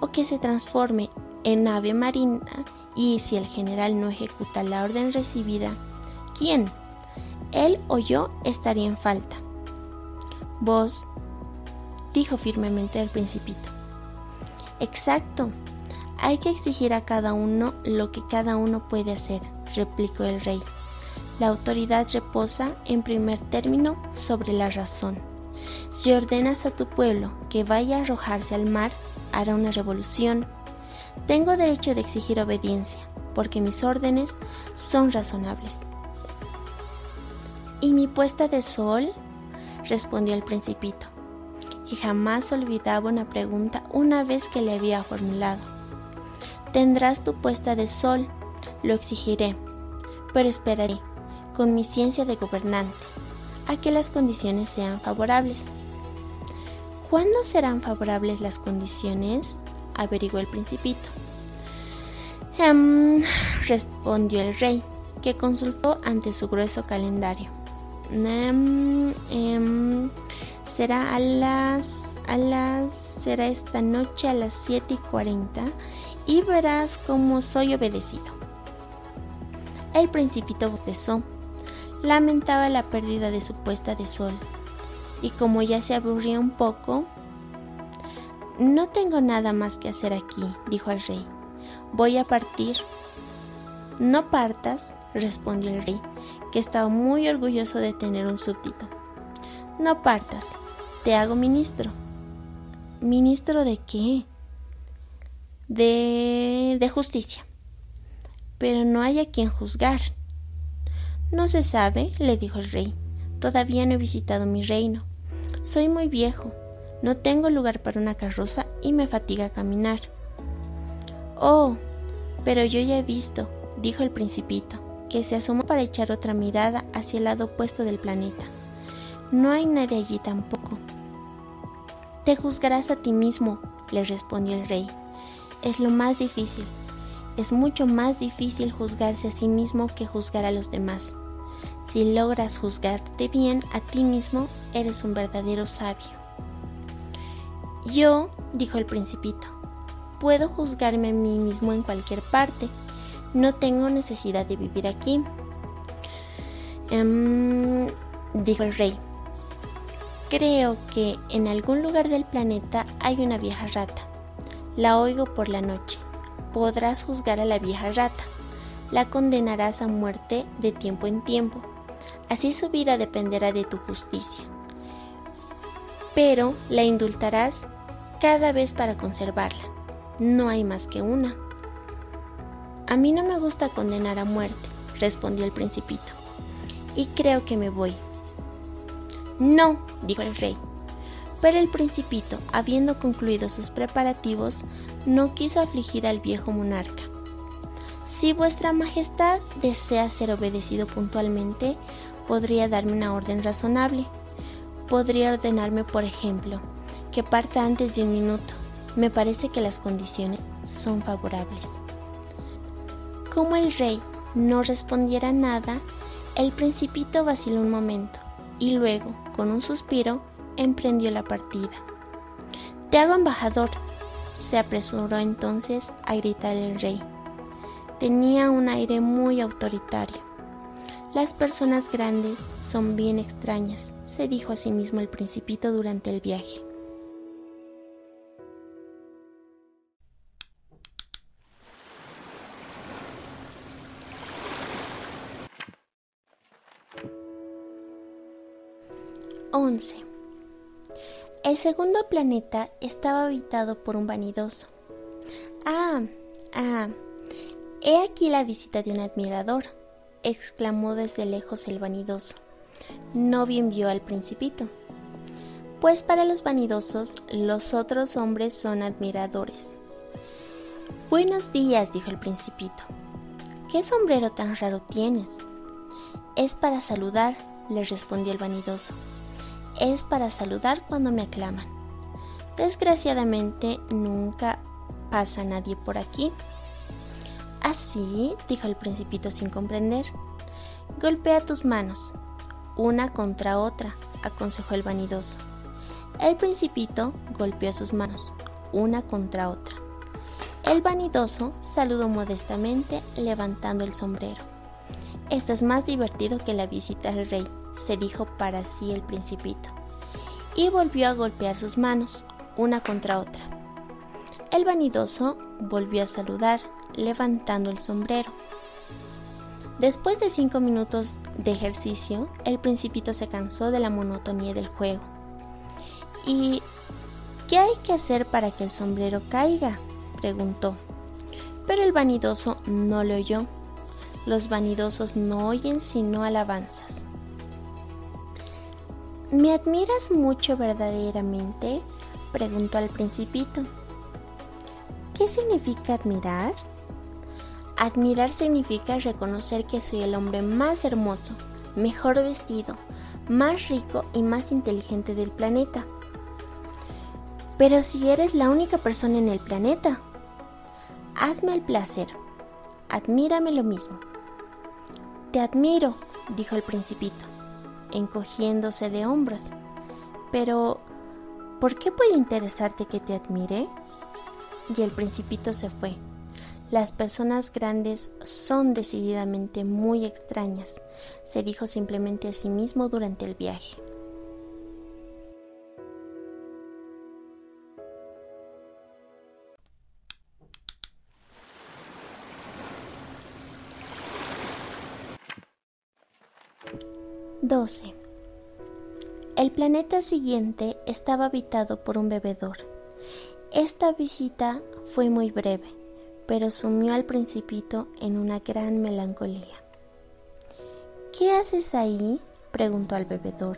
o que se transforme en ave marina y si el general no ejecuta la orden recibida, ¿quién? él o yo estaría en falta. Vos, dijo firmemente el principito. Exacto, hay que exigir a cada uno lo que cada uno puede hacer, replicó el rey. La autoridad reposa, en primer término, sobre la razón. Si ordenas a tu pueblo que vaya a arrojarse al mar, hará una revolución. Tengo derecho de exigir obediencia, porque mis órdenes son razonables. ¿Y mi puesta de sol? respondió el principito, que jamás olvidaba una pregunta una vez que le había formulado. Tendrás tu puesta de sol, lo exigiré, pero esperaré, con mi ciencia de gobernante, a que las condiciones sean favorables. ¿Cuándo serán favorables las condiciones? averiguó el principito. Em, respondió el rey, que consultó ante su grueso calendario. Em, será a las, a las, será esta noche a las 7 y 40 y verás cómo soy obedecido. El principito bostezó, lamentaba la pérdida de su puesta de sol y como ya se aburría un poco, no tengo nada más que hacer aquí, dijo el rey. Voy a partir. No partas, respondió el rey, que estaba muy orgulloso de tener un súbdito. No partas, te hago ministro. ¿Ministro de qué? De... de justicia. Pero no hay a quien juzgar. No se sabe, le dijo el rey. Todavía no he visitado mi reino. Soy muy viejo, no tengo lugar para una carroza y me fatiga caminar. Oh, pero yo ya he visto, dijo el principito que se asomó para echar otra mirada hacia el lado opuesto del planeta. No hay nadie allí tampoco. Te juzgarás a ti mismo, le respondió el rey. es lo más difícil. Es mucho más difícil juzgarse a sí mismo que juzgar a los demás. Si logras juzgarte bien a ti mismo, eres un verdadero sabio. Yo, dijo el principito, puedo juzgarme a mí mismo en cualquier parte. No tengo necesidad de vivir aquí. Em, dijo el rey. Creo que en algún lugar del planeta hay una vieja rata. La oigo por la noche. Podrás juzgar a la vieja rata. La condenarás a muerte de tiempo en tiempo. Así su vida dependerá de tu justicia. Pero la indultarás cada vez para conservarla. No hay más que una. A mí no me gusta condenar a muerte, respondió el principito, y creo que me voy. No, dijo el rey. Pero el principito, habiendo concluido sus preparativos, no quiso afligir al viejo monarca. Si vuestra majestad desea ser obedecido puntualmente, podría darme una orden razonable. Podría ordenarme, por ejemplo, que parta antes de un minuto. Me parece que las condiciones son favorables. Como el rey no respondiera nada, el principito vaciló un momento y luego, con un suspiro, emprendió la partida. Te hago embajador, se apresuró entonces a gritar el rey. Tenía un aire muy autoritario. Las personas grandes son bien extrañas, se dijo a sí mismo el principito durante el viaje. 11. El segundo planeta estaba habitado por un vanidoso. Ah, ah, he aquí la visita de un admirador, exclamó desde lejos el vanidoso. No bien vio al principito. Pues para los vanidosos los otros hombres son admiradores. Buenos días, dijo el principito. ¿Qué sombrero tan raro tienes? Es para saludar, le respondió el vanidoso es para saludar cuando me aclaman. Desgraciadamente nunca pasa nadie por aquí. Así, dijo el principito sin comprender. Golpea tus manos, una contra otra, aconsejó el vanidoso. El principito golpeó sus manos, una contra otra. El vanidoso saludó modestamente levantando el sombrero. Esto es más divertido que la visita al rey, se dijo para sí el principito, y volvió a golpear sus manos, una contra otra. El vanidoso volvió a saludar, levantando el sombrero. Después de cinco minutos de ejercicio, el principito se cansó de la monotonía del juego. ¿Y qué hay que hacer para que el sombrero caiga? preguntó. Pero el vanidoso no le oyó. Los vanidosos no oyen sino alabanzas. ¿Me admiras mucho verdaderamente? preguntó al principito. ¿Qué significa admirar? Admirar significa reconocer que soy el hombre más hermoso, mejor vestido, más rico y más inteligente del planeta. Pero si eres la única persona en el planeta, hazme el placer, admírame lo mismo. Te admiro, dijo el principito encogiéndose de hombros. Pero, ¿por qué puede interesarte que te admire? Y el principito se fue. Las personas grandes son decididamente muy extrañas, se dijo simplemente a sí mismo durante el viaje. 12. El planeta siguiente estaba habitado por un bebedor. Esta visita fue muy breve, pero sumió al principito en una gran melancolía. ¿Qué haces ahí? preguntó al bebedor,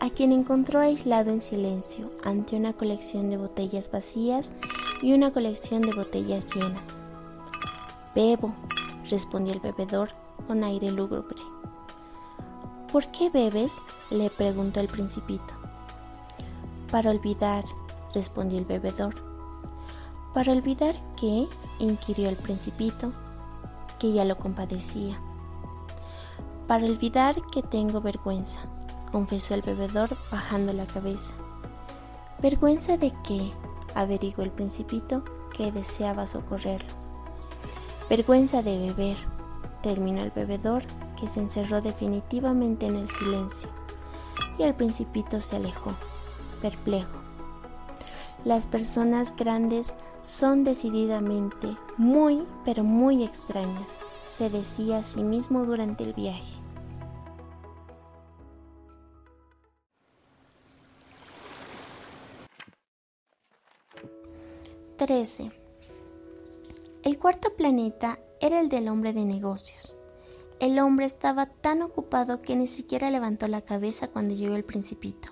a quien encontró aislado en silencio ante una colección de botellas vacías y una colección de botellas llenas. Bebo, respondió el bebedor con aire lúgubre. ¿Por qué bebes? le preguntó el principito. Para olvidar, respondió el bebedor. Para olvidar qué, inquirió el principito, que ya lo compadecía. Para olvidar que tengo vergüenza, confesó el bebedor bajando la cabeza. ¿Vergüenza de qué? averiguó el principito, que deseaba socorrerlo. Vergüenza de beber, terminó el bebedor, que se encerró definitivamente en el silencio, y el principito se alejó, perplejo. Las personas grandes son decididamente muy, pero muy extrañas, se decía a sí mismo durante el viaje. 13. El cuarto planeta era el del hombre de negocios. El hombre estaba tan ocupado que ni siquiera levantó la cabeza cuando llegó el principito.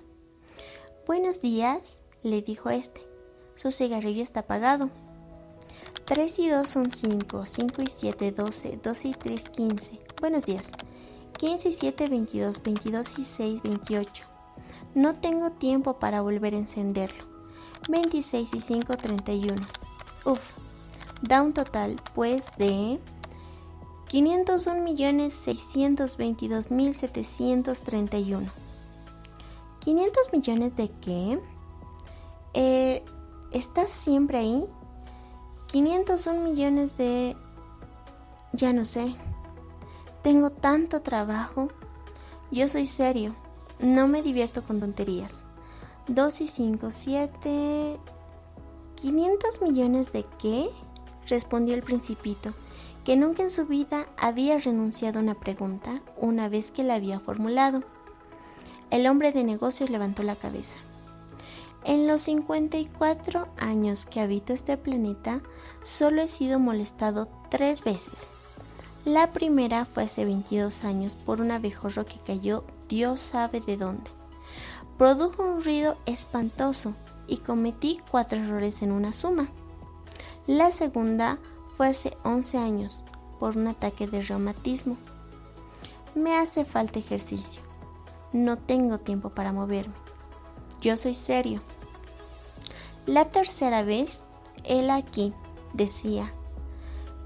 Buenos días, le dijo este. Su cigarrillo está apagado. Tres y dos son cinco, cinco y siete, doce, doce y tres, quince. Buenos días. Quince y siete, veintidós, veintidós y seis, veintiocho. No tengo tiempo para volver a encenderlo. 26 y 5, 31. Uf, da un total pues de 501.622.731. ¿500 millones de qué? Eh, ¿Estás siempre ahí? 501 millones de... Ya no sé. Tengo tanto trabajo. Yo soy serio. No me divierto con tonterías. 2 y 5, 7... ¿500 millones de qué? respondió el principito, que nunca en su vida había renunciado a una pregunta una vez que la había formulado. El hombre de negocios levantó la cabeza. En los 54 años que habito este planeta, solo he sido molestado tres veces. La primera fue hace 22 años por un abejorro que cayó Dios sabe de dónde produjo un ruido espantoso y cometí cuatro errores en una suma. La segunda fue hace 11 años por un ataque de reumatismo. Me hace falta ejercicio. No tengo tiempo para moverme. Yo soy serio. La tercera vez, él aquí, decía,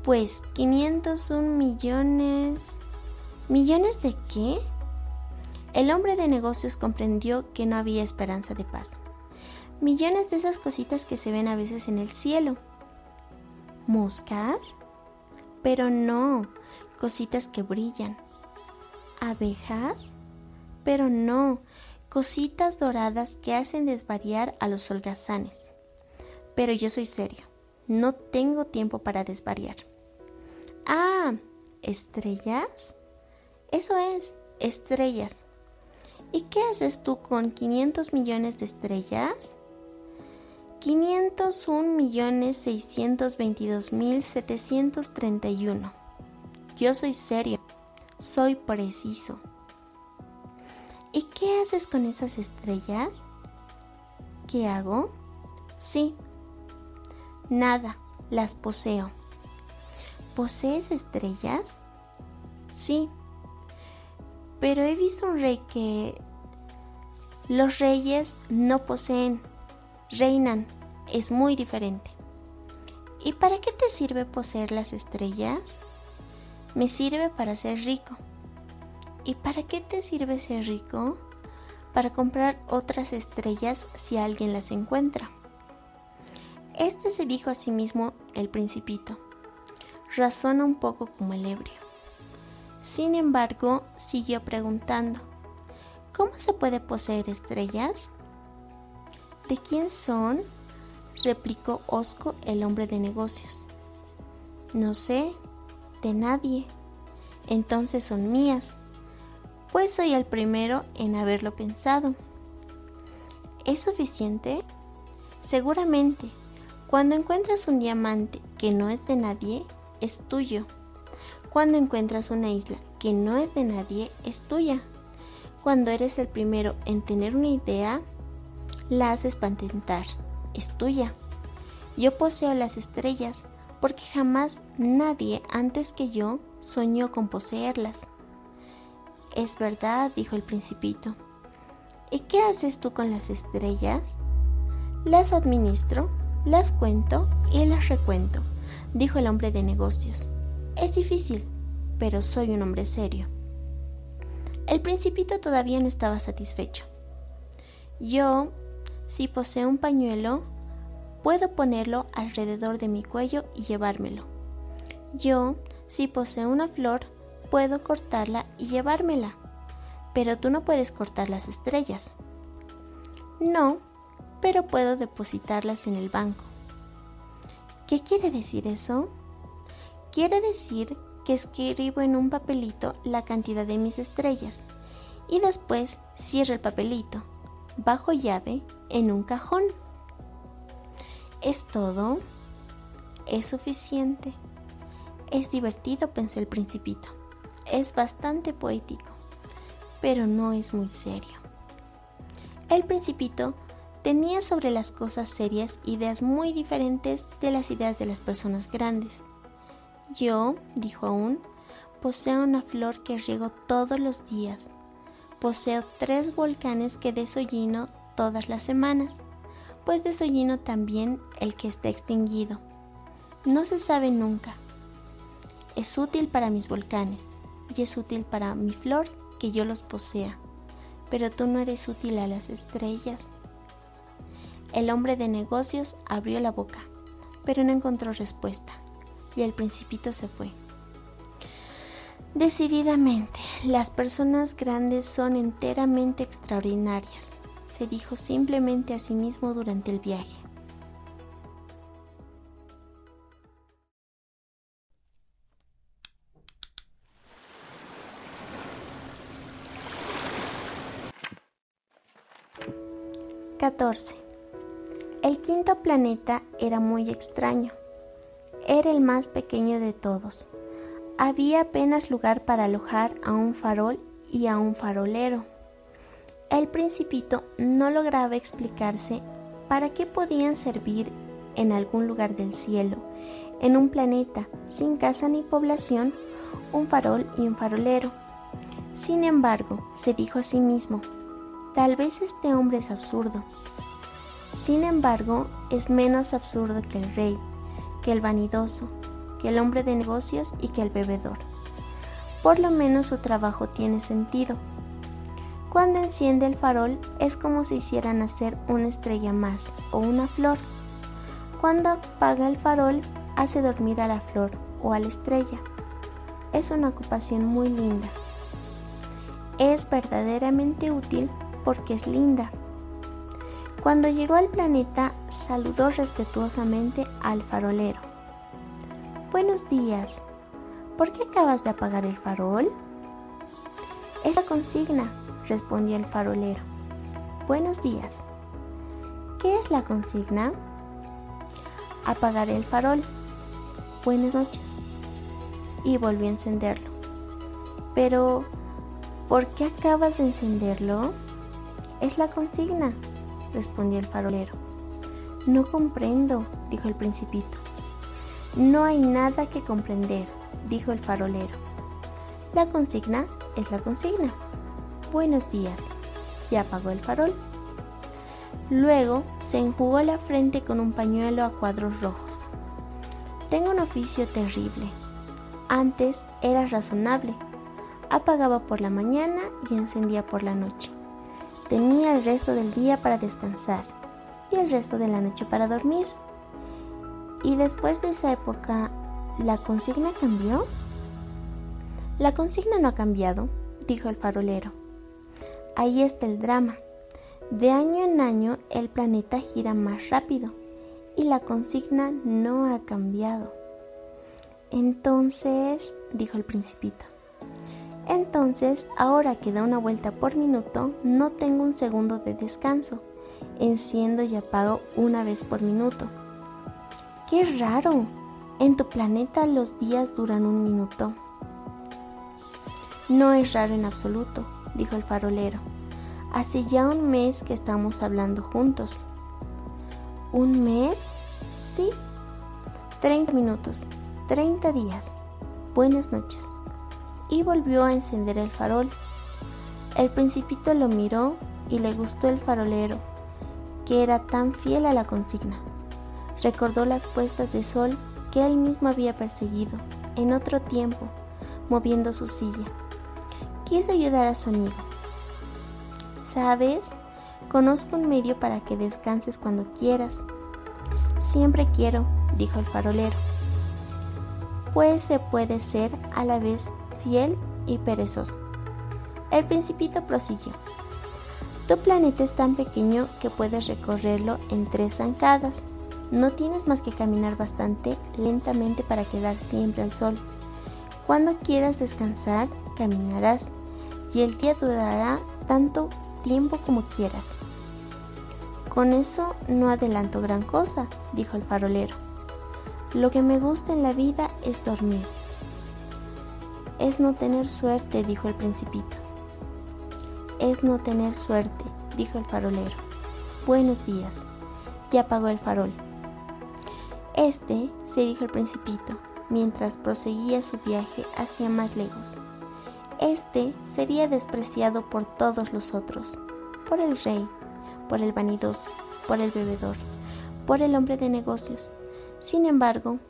pues 501 millones... ¿Millones de qué? El hombre de negocios comprendió que no había esperanza de paz. Millones de esas cositas que se ven a veces en el cielo. ¿Moscas? Pero no, cositas que brillan. ¿Abejas? Pero no, cositas doradas que hacen desvariar a los holgazanes. Pero yo soy serio, no tengo tiempo para desvariar. Ah, ¿estrellas? Eso es, estrellas. ¿Y qué haces tú con 500 millones de estrellas? 501 millones 622 mil 731. Yo soy serio, soy preciso. ¿Y qué haces con esas estrellas? ¿Qué hago? Sí. Nada, las poseo. ¿Posees estrellas? Sí, pero he visto un rey que los reyes no poseen, reinan, es muy diferente. ¿Y para qué te sirve poseer las estrellas? Me sirve para ser rico. ¿Y para qué te sirve ser rico? Para comprar otras estrellas si alguien las encuentra. Este se dijo a sí mismo el principito. Razona un poco como el ebrio. Sin embargo, siguió preguntando, ¿cómo se puede poseer estrellas? ¿De quién son? replicó Osco, el hombre de negocios. No sé, de nadie. Entonces son mías, pues soy el primero en haberlo pensado. ¿Es suficiente? Seguramente, cuando encuentras un diamante que no es de nadie, es tuyo. Cuando encuentras una isla que no es de nadie, es tuya. Cuando eres el primero en tener una idea, la haces patentar, es tuya. Yo poseo las estrellas porque jamás nadie antes que yo soñó con poseerlas. Es verdad, dijo el principito. ¿Y qué haces tú con las estrellas? Las administro, Las cuento y las recuento, dijo el hombre de negocios. Es difícil, pero soy un hombre serio. El principito todavía no estaba satisfecho. Yo, si poseo un pañuelo, puedo ponerlo alrededor de mi cuello y llevármelo. Yo, si poseo una flor, puedo cortarla y llevármela. Pero tú no puedes cortar las estrellas. No, pero puedo depositarlas en el banco. ¿Qué quiere decir eso? Quiere decir que escribo en un papelito la cantidad de mis estrellas y después cierro el papelito bajo llave en un cajón. ¿Es todo? Es suficiente. Es divertido, pensó el principito. Es bastante poético, pero no es muy serio. El principito tenía sobre las cosas serias ideas muy diferentes de las ideas de las personas grandes. Yo, dijo aún, poseo una flor que riego todos los días. Poseo tres volcanes que desollino todas las semanas, pues desollino también el que está extinguido. No se sabe nunca. Es útil para mis volcanes y es útil para mi flor que yo los posea, pero tú no eres útil a las estrellas. El hombre de negocios abrió la boca, pero no encontró respuesta y el principito se fue. Decididamente, las personas grandes son enteramente extraordinarias, se dijo simplemente a sí mismo durante el viaje. ¡14! Quinto planeta era muy extraño. Era el más pequeño de todos. Había apenas lugar para alojar a un farol y a un farolero. El principito no lograba explicarse para qué podían servir en algún lugar del cielo, en un planeta sin casa ni población, un farol y un farolero. Sin embargo, se dijo a sí mismo, tal vez este hombre es absurdo. Sin embargo, es menos absurdo que el rey, que el vanidoso, que el hombre de negocios y que el bebedor. Por lo menos su trabajo tiene sentido. Cuando enciende el farol es como si hiciera nacer una estrella más o una flor. Cuando apaga el farol hace dormir a la flor o a la estrella. Es una ocupación muy linda. Es verdaderamente útil porque es linda. Cuando llegó al planeta, saludó respetuosamente al farolero. Buenos días. ¿Por qué acabas de apagar el farol? Es la consigna, respondió el farolero. Buenos días. ¿Qué es la consigna? Apagar el farol. Buenas noches. Y volvió a encenderlo. Pero, ¿por qué acabas de encenderlo? Es la consigna, respondió el farolero. No comprendo, dijo el principito. No hay nada que comprender, dijo el farolero. La consigna es la consigna. Buenos días. Y apagó el farol. Luego se enjugó la frente con un pañuelo a cuadros rojos. Tengo un oficio terrible. Antes era razonable. Apagaba por la mañana y encendía por la noche. Tenía el resto del día para descansar y el resto de la noche para dormir. ¿Y después de esa época, la consigna cambió? La consigna no ha cambiado, dijo el farolero. Ahí está el drama. De año en año el planeta gira más rápido y la consigna no ha cambiado. Entonces, dijo el principito, entonces, ahora que da una vuelta por minuto, no tengo un segundo de descanso. Enciendo y apago una vez por minuto. ¡Qué raro! En tu planeta los días duran un minuto. No es raro en absoluto, dijo el farolero. Hace ya un mes que estamos hablando juntos. ¿Un mes? Sí. Treinta minutos. Treinta días. Buenas noches y volvió a encender el farol. El principito lo miró y le gustó el farolero, que era tan fiel a la consigna. Recordó las puestas de sol que él mismo había perseguido en otro tiempo, moviendo su silla. Quiso ayudar a su amigo. ¿Sabes? Conozco un medio para que descanses cuando quieras. Siempre quiero, dijo el farolero. Pues se puede ser a la vez fiel y perezoso. El principito prosiguió. Tu planeta es tan pequeño que puedes recorrerlo en tres zancadas. No tienes más que caminar bastante lentamente para quedar siempre al sol. Cuando quieras descansar, caminarás y el día durará tanto tiempo como quieras. Con eso no adelanto gran cosa, dijo el farolero. Lo que me gusta en la vida es dormir. Es no tener suerte, dijo el principito. Es no tener suerte, dijo el farolero. Buenos días. Y apagó el farol. Este, se dijo el principito, mientras proseguía su viaje hacia más lejos. Este sería despreciado por todos los otros, por el rey, por el vanidoso, por el bebedor, por el hombre de negocios. Sin embargo,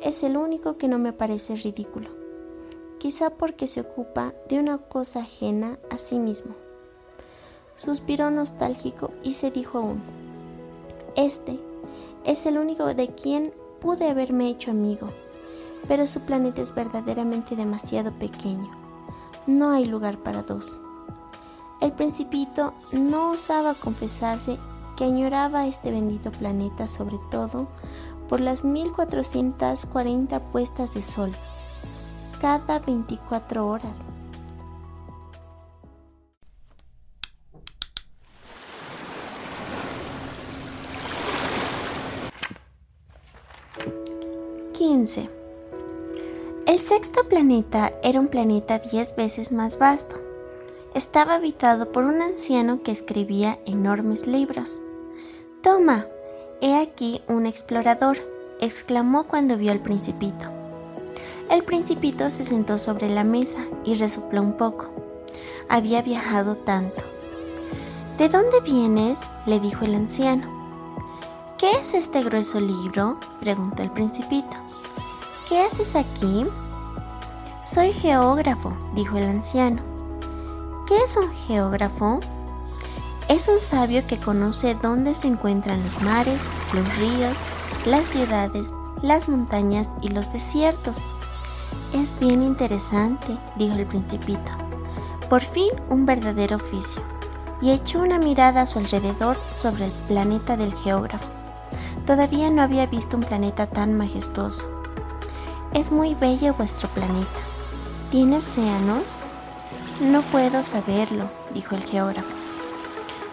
es el único que no me parece ridículo, quizá porque se ocupa de una cosa ajena a sí mismo. Suspiró nostálgico y se dijo aún, este es el único de quien pude haberme hecho amigo, pero su planeta es verdaderamente demasiado pequeño. No hay lugar para dos. El principito no osaba confesarse que añoraba este bendito planeta sobre todo por las 1440 puestas de sol cada 24 horas. El sexto planeta era un planeta diez veces más vasto. Estaba habitado por un anciano que escribía enormes libros. Toma, he aquí un explorador, exclamó cuando vio al principito. El principito se sentó sobre la mesa y resopló un poco. Había viajado tanto. ¿De dónde vienes? le dijo el anciano. ¿Qué es este grueso libro? preguntó el principito. ¿Qué haces aquí? Soy geógrafo, dijo el anciano. ¿Qué es un geógrafo? Es un sabio que conoce dónde se encuentran los mares, los ríos, las ciudades, las montañas y los desiertos. Es bien interesante, dijo el principito. Por fin un verdadero oficio. Y echó una mirada a su alrededor sobre el planeta del geógrafo. Todavía no había visto un planeta tan majestuoso. Es muy bello vuestro planeta. ¿Tiene océanos? No puedo saberlo, dijo el geógrafo.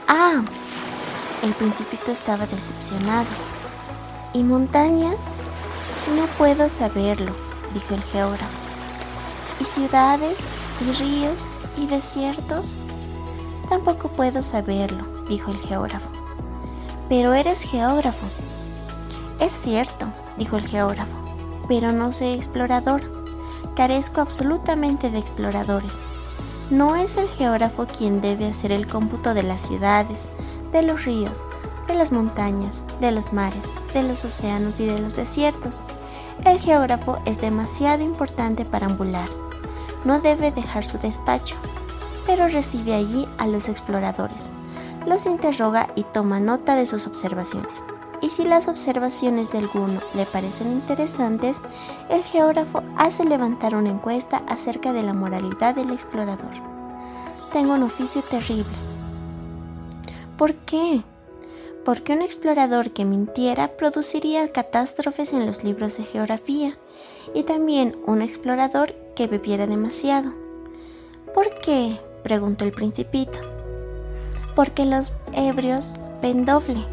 Ah, el principito estaba decepcionado. ¿Y montañas? No puedo saberlo, dijo el geógrafo. ¿Y ciudades? ¿Y ríos? ¿Y desiertos? Tampoco puedo saberlo, dijo el geógrafo. Pero eres geógrafo. Es cierto, dijo el geógrafo pero no soy explorador. Carezco absolutamente de exploradores. No es el geógrafo quien debe hacer el cómputo de las ciudades, de los ríos, de las montañas, de los mares, de los océanos y de los desiertos. El geógrafo es demasiado importante para ambular. No debe dejar su despacho, pero recibe allí a los exploradores, los interroga y toma nota de sus observaciones y si las observaciones de alguno le parecen interesantes, el geógrafo hace levantar una encuesta acerca de la moralidad del explorador. Tengo un oficio terrible. ¿Por qué? Porque un explorador que mintiera produciría catástrofes en los libros de geografía y también un explorador que bebiera demasiado. ¿Por qué? preguntó el principito. Porque los ebrios ven doble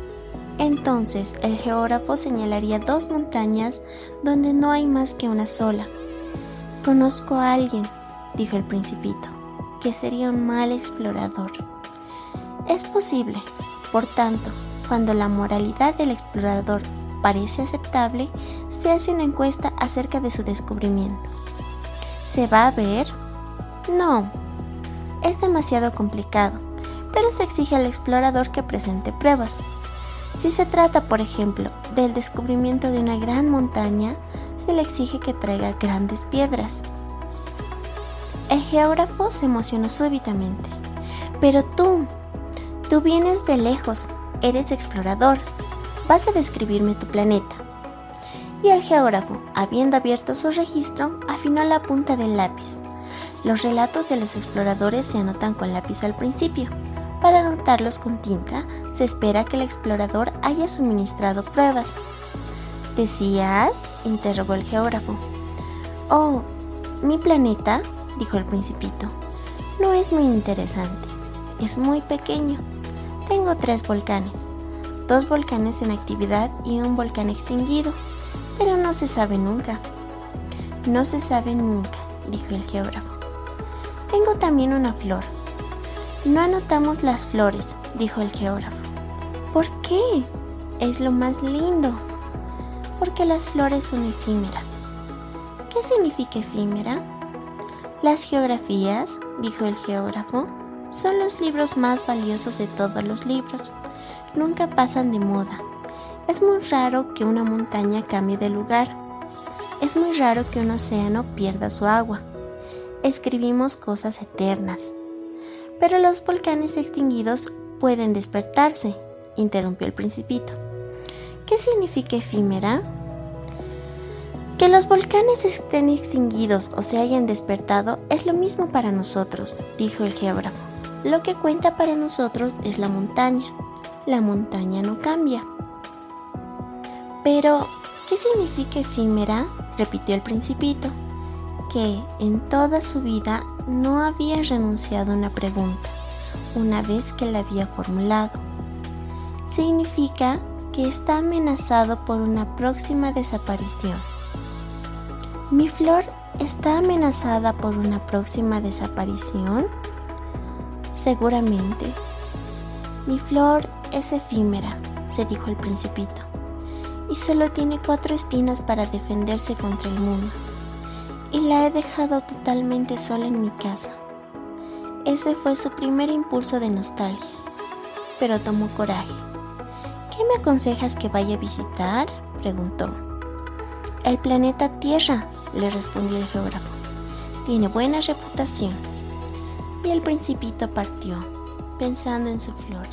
entonces el geógrafo señalaría dos montañas donde no hay más que una sola. Conozco a alguien, dijo el principito, que sería un mal explorador. Es posible, por tanto, cuando la moralidad del explorador parece aceptable, se hace una encuesta acerca de su descubrimiento. ¿Se va a ver? No, es demasiado complicado, pero se exige al explorador que presente pruebas. Si se trata, por ejemplo, del descubrimiento de una gran montaña, se le exige que traiga grandes piedras. El geógrafo se emocionó súbitamente. Pero tú, tú vienes de lejos, eres explorador, vas a describirme tu planeta. Y el geógrafo, habiendo abierto su registro, afinó la punta del lápiz. Los relatos de los exploradores se anotan con lápiz al principio. Para anotarlos con tinta, se espera que el explorador haya suministrado pruebas. ¿Decías? interrogó el geógrafo. Oh, mi planeta, dijo el principito, no es muy interesante. Es muy pequeño. Tengo tres volcanes, dos volcanes en actividad y un volcán extinguido, pero no se sabe nunca. No se sabe nunca, dijo el geógrafo. Tengo también una flor. No anotamos las flores, dijo el geógrafo. ¿Por qué? Es lo más lindo. Porque las flores son efímeras. ¿Qué significa efímera? Las geografías, dijo el geógrafo, son los libros más valiosos de todos los libros. Nunca pasan de moda. Es muy raro que una montaña cambie de lugar. Es muy raro que un océano pierda su agua. Escribimos cosas eternas. Pero los volcanes extinguidos pueden despertarse, interrumpió el principito. ¿Qué significa efímera? Que los volcanes estén extinguidos o se hayan despertado es lo mismo para nosotros, dijo el geógrafo. Lo que cuenta para nosotros es la montaña. La montaña no cambia. Pero, ¿qué significa efímera? repitió el principito, que en toda su vida no había renunciado a una pregunta, una vez que la había formulado. Significa que está amenazado por una próxima desaparición. ¿Mi flor está amenazada por una próxima desaparición? Seguramente. Mi flor es efímera, se dijo el principito, y solo tiene cuatro espinas para defenderse contra el mundo. Y la he dejado totalmente sola en mi casa. Ese fue su primer impulso de nostalgia, pero tomó coraje. ¿Qué me aconsejas que vaya a visitar? preguntó. El planeta Tierra, le respondió el geógrafo. Tiene buena reputación y el principito partió, pensando en su flor.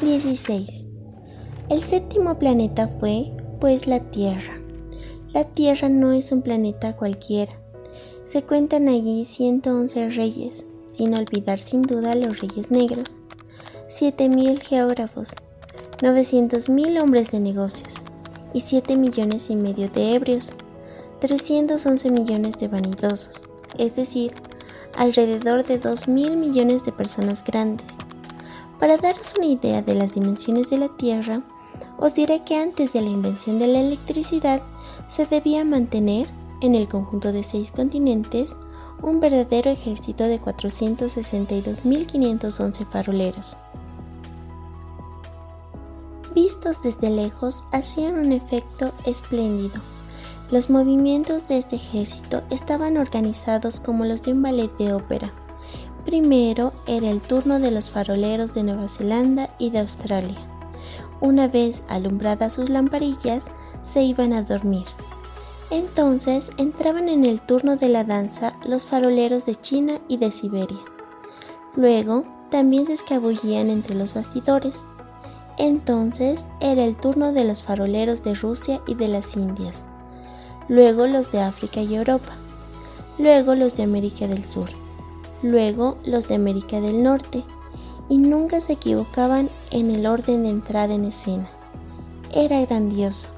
XVI. El séptimo planeta fue, pues, la Tierra. La Tierra no es un planeta cualquiera. Se cuentan allí 111 reyes, sin olvidar sin duda los reyes negros, 7.000 geógrafos, 900.000 hombres de negocios y 7 millones y medio de ebrios, 311 millones de vanidosos, es decir, alrededor de 2.000 millones de personas grandes. Para daros una idea de las dimensiones de la Tierra, os diré que antes de la invención de la electricidad se debía mantener, en el conjunto de seis continentes, un verdadero ejército de 462.511 faroleros. Vistos desde lejos, hacían un efecto espléndido. Los movimientos de este ejército estaban organizados como los de un ballet de ópera. Primero era el turno de los faroleros de Nueva Zelanda y de Australia. Una vez alumbradas sus lamparillas, se iban a dormir. Entonces entraban en el turno de la danza los faroleros de China y de Siberia. Luego también se escabullían entre los bastidores. Entonces era el turno de los faroleros de Rusia y de las Indias, luego los de África y Europa, luego los de América del Sur, luego los de América del Norte, y nunca se equivocaban en el orden de entrada en escena. Era grandioso.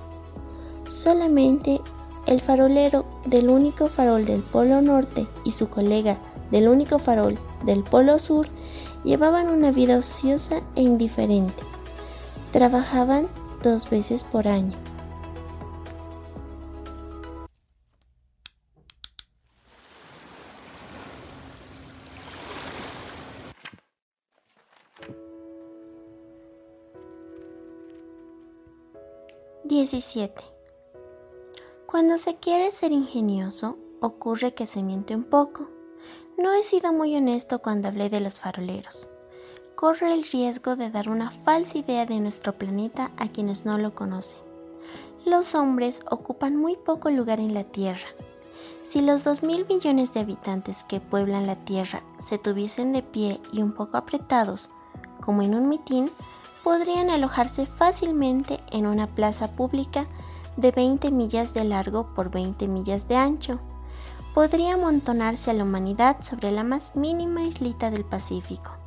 Solamente el farolero del único farol del Polo Norte y su colega del único farol del Polo Sur llevaban una vida ociosa e indiferente Trabajaban dos veces por año. Diecisiete. Cuando se quiere ser ingenioso ocurre que se miente un poco. No he sido muy honesto cuando hablé de los faroleros. Corre el riesgo de dar una falsa idea de nuestro planeta a quienes no lo conocen. Los hombres ocupan muy poco lugar en la Tierra. Si los 2.000 millones de habitantes que pueblan la Tierra se tuviesen de pie y un poco apretados, como en un mitin, podrían alojarse fácilmente en una plaza pública de 20 millas de largo por 20 millas de ancho. Podría amontonarse a la humanidad sobre la más mínima islita del Pacífico.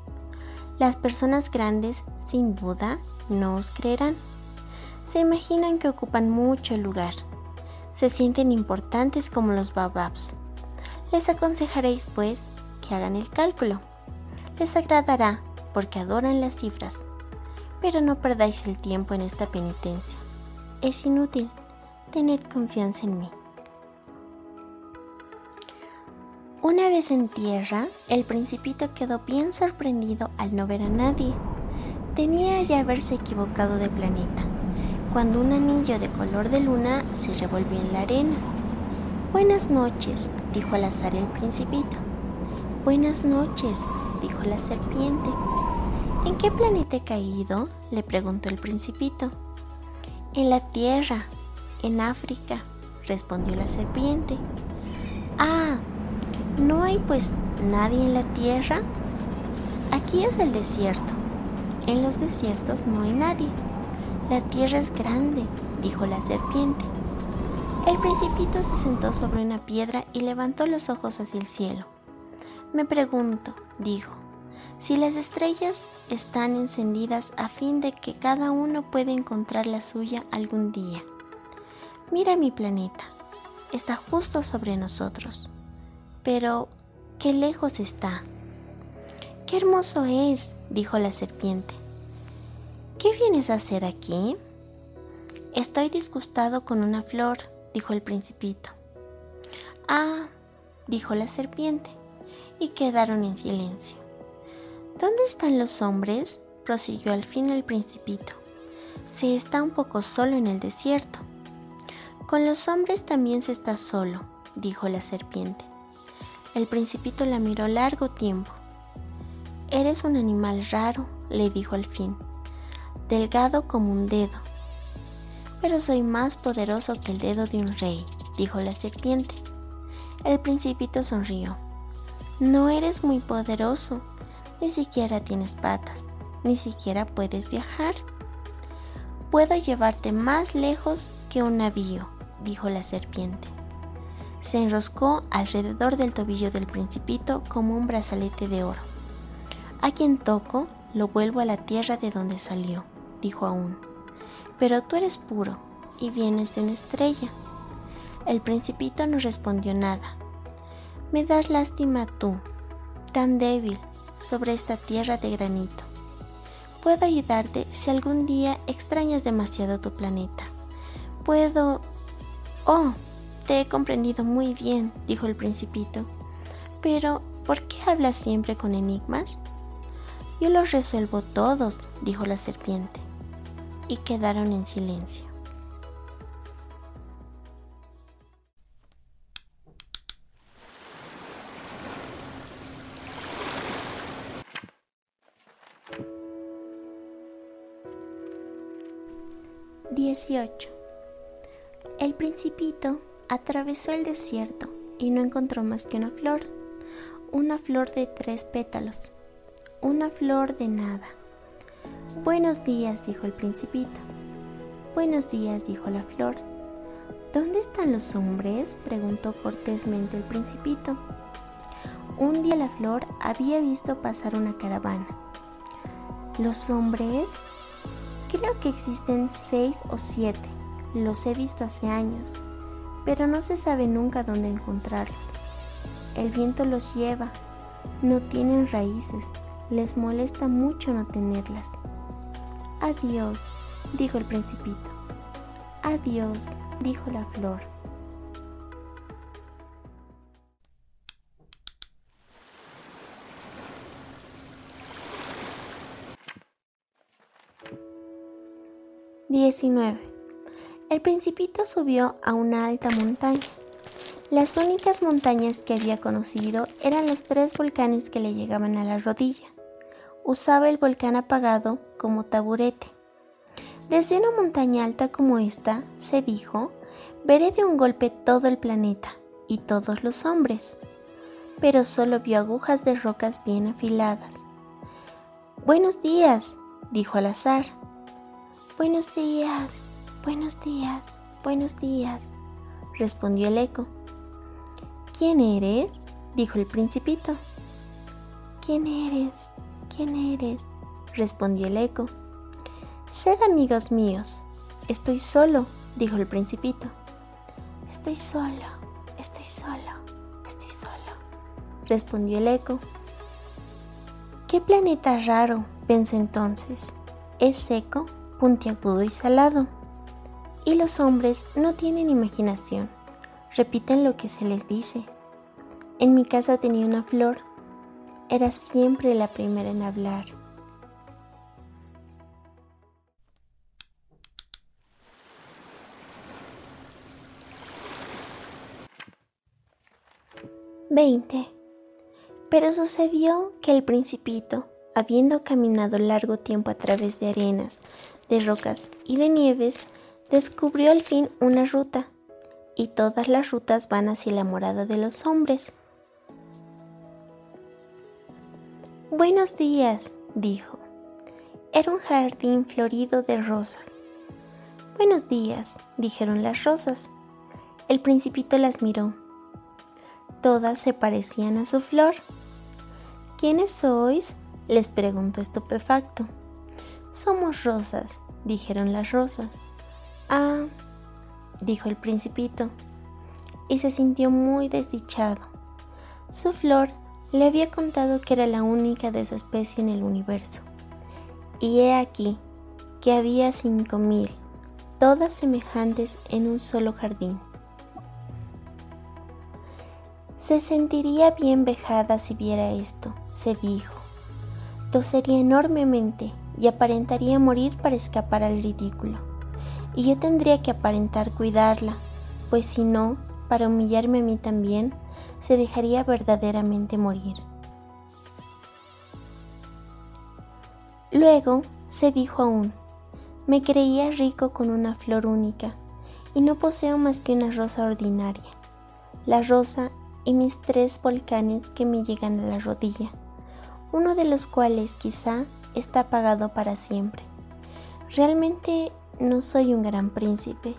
Las personas grandes, sin duda, no os creerán. Se imaginan que ocupan mucho lugar. Se sienten importantes como los bababs. Les aconsejaréis, pues, que hagan el cálculo. Les agradará porque adoran las cifras. Pero no perdáis el tiempo en esta penitencia. Es inútil. Tened confianza en mí. Una vez en tierra, el principito quedó bien sorprendido al no ver a nadie. Temía ya haberse equivocado de planeta, cuando un anillo de color de luna se revolvió en la arena. Buenas noches, dijo al azar el principito. Buenas noches, dijo la serpiente. ¿En qué planeta he caído? le preguntó el principito. En la Tierra, en África, respondió la serpiente. Ah, ¿no hay pues nadie en la Tierra? Aquí es el desierto. En los desiertos no hay nadie. La Tierra es grande, dijo la serpiente. El principito se sentó sobre una piedra y levantó los ojos hacia el cielo. Me pregunto, dijo, si las estrellas están encendidas a fin de que cada uno pueda encontrar la suya algún día. Mira mi planeta, está justo sobre nosotros. Pero, ¿qué lejos está? ¡Qué hermoso es! dijo la serpiente. ¿Qué vienes a hacer aquí? Estoy disgustado con una flor, dijo el principito. Ah, dijo la serpiente, y quedaron en silencio. ¿Dónde están los hombres? prosiguió al fin el principito. Se está un poco solo en el desierto. Con los hombres también se está solo, dijo la serpiente. El principito la miró largo tiempo. Eres un animal raro, le dijo al fin, delgado como un dedo. Pero soy más poderoso que el dedo de un rey, dijo la serpiente. El principito sonrió. No eres muy poderoso, ni siquiera tienes patas, ni siquiera puedes viajar. Puedo llevarte más lejos que un navío, dijo la serpiente. Se enroscó alrededor del tobillo del principito como un brazalete de oro. A quien toco, lo vuelvo a la tierra de donde salió, dijo aún. Pero tú eres puro y vienes de una estrella. El principito no respondió nada. Me das lástima tú, tan débil, sobre esta tierra de granito. Puedo ayudarte si algún día extrañas demasiado tu planeta. Puedo... Oh, te he comprendido muy bien, dijo el principito. Pero, ¿por qué hablas siempre con enigmas? Yo los resuelvo todos, dijo la serpiente. Y quedaron en silencio. 18. El principito atravesó el desierto y no encontró más que una flor, una flor de tres pétalos, una flor de nada. Buenos días, dijo el principito. Buenos días, dijo la flor. ¿Dónde están los hombres? preguntó cortésmente el principito. Un día la flor había visto pasar una caravana. ¿Los hombres? Creo que existen seis o siete. Los he visto hace años, pero no se sabe nunca dónde encontrarlos. El viento los lleva, no tienen raíces, les molesta mucho no tenerlas. Adiós, dijo el principito. Adiós, dijo la flor. 19. El principito subió a una alta montaña. Las únicas montañas que había conocido eran los tres volcanes que le llegaban a la rodilla. Usaba el volcán apagado como taburete. Desde una montaña alta como esta, se dijo, veré de un golpe todo el planeta y todos los hombres. Pero solo vio agujas de rocas bien afiladas. Buenos días, dijo al azar. Buenos días, buenos días, buenos días, respondió el eco. ¿Quién eres? dijo el principito. ¿Quién eres? ¿Quién eres? respondió el eco. Sed amigos míos. Estoy solo, dijo el principito. Estoy solo, estoy solo, estoy solo, respondió el eco. ¿Qué planeta raro? pensó entonces. Es seco, puntiagudo y salado. Y los hombres no tienen imaginación repiten lo que se les dice. En mi casa tenía una flor. Era siempre la primera en hablar. Veinte. Pero sucedió que el principito, habiendo caminado largo tiempo a través de arenas, de rocas y de nieves, descubrió al fin una ruta y todas las rutas van hacia la morada de los hombres. Buenos días, dijo. Era un jardín florido de rosas. Buenos días, dijeron las rosas. El principito las miró. Todas se parecían a su flor. ¿Quiénes sois? les preguntó estupefacto. Somos rosas, dijeron las rosas. Ah, dijo el principito, y se sintió muy desdichado. Su flor le había contado que era la única de su especie en el universo. Y he aquí que había cinco mil, todas semejantes en un solo jardín. Se sentiría bien vejada si viera esto, se dijo. Tosería enormemente y aparentaría morir para escapar al ridículo y yo tendría que aparentar cuidarla, pues si no, para humillarme a mí también, se dejaría verdaderamente morir. Luego se dijo aún, me creía rico con una flor única, y no poseo más que una rosa ordinaria, la rosa y mis tres volcanes que me llegan a la rodilla, uno de los cuales quizá está apagado para siempre. Realmente no soy un gran príncipe.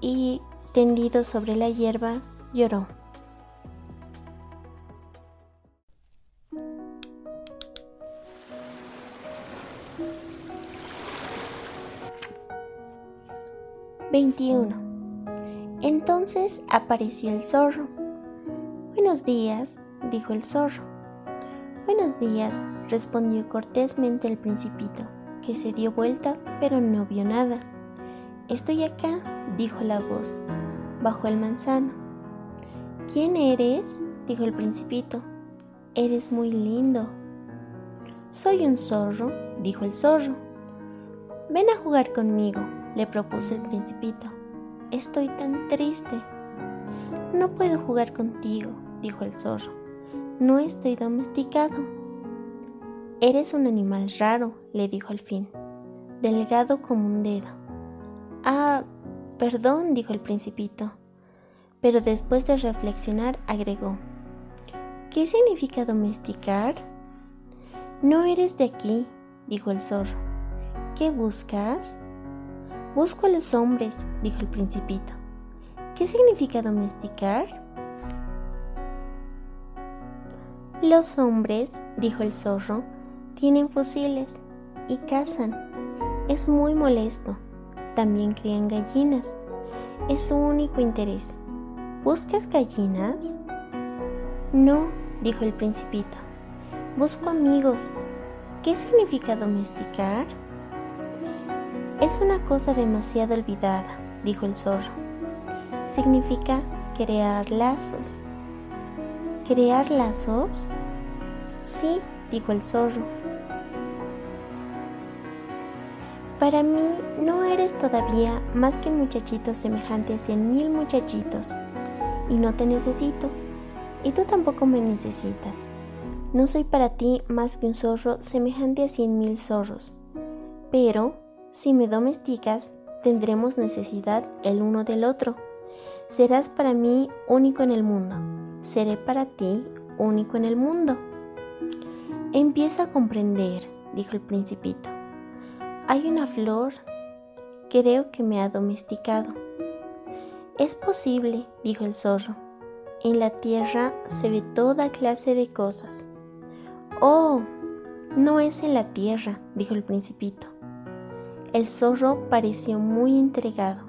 Y, tendido sobre la hierba, lloró. Veintiuno. Entonces apareció el zorro. Buenos días, dijo el zorro. Buenos días, respondió cortésmente el principito que se dio vuelta pero no vio nada. Estoy acá, dijo la voz, bajo el manzano. ¿Quién eres? dijo el principito. Eres muy lindo. Soy un zorro, dijo el zorro. Ven a jugar conmigo, le propuso el principito. Estoy tan triste. No puedo jugar contigo, dijo el zorro. No estoy domesticado. Eres un animal raro, le dijo al fin, delgado como un dedo. Ah, perdón, dijo el principito, pero después de reflexionar agregó, ¿qué significa domesticar? No eres de aquí, dijo el zorro. ¿Qué buscas? Busco a los hombres, dijo el principito. ¿Qué significa domesticar? Los hombres, dijo el zorro, tienen fusiles y cazan. Es muy molesto. También crían gallinas. Es su único interés. ¿Buscas gallinas? No, dijo el principito. Busco amigos. ¿Qué significa domesticar? Es una cosa demasiado olvidada, dijo el zorro. Significa crear lazos. ¿Crear lazos? Sí, dijo el zorro. Para mí no eres todavía más que un muchachito semejante a cien mil muchachitos. y no te necesito, y tú tampoco me necesitas. No soy para ti más que un zorro semejante a cien mil zorros, pero si me domesticas, tendremos necesidad el uno del otro. Serás para mí único en el mundo, seré para ti único en el mundo. Empiezo a comprender, dijo el principito. Hay una flor, creo que me ha domesticado. Es posible, dijo el zorro. En la tierra se ve toda clase de cosas. Oh, no es en la tierra, dijo el principito. El zorro pareció muy intrigado.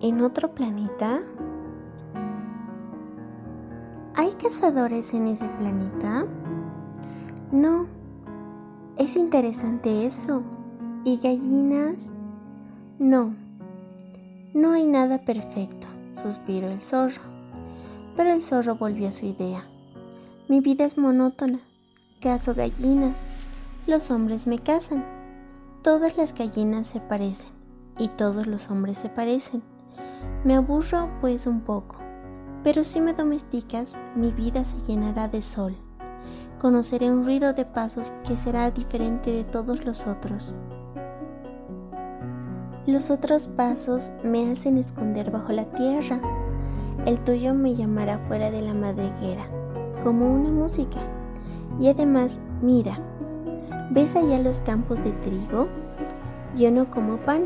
¿En otro planeta? ¿Hay cazadores en ese planeta? No. Es interesante eso. ¿Y gallinas? No. No hay nada perfecto, suspiró el zorro. Pero el zorro volvió a su idea. Mi vida es monótona. Cazo gallinas. Los hombres me cazan. Todas las gallinas se parecen y todos los hombres se parecen. Me aburro pues un poco, pero si me domesticas, mi vida se llenará de sol. Conoceré un ruido de pasos que será diferente de todos los otros. Los otros pasos me hacen esconder bajo la tierra. El tuyo me llamará fuera de la madriguera, como una música. Y además, mira, ¿Ves allá los campos de trigo? Yo no como pan.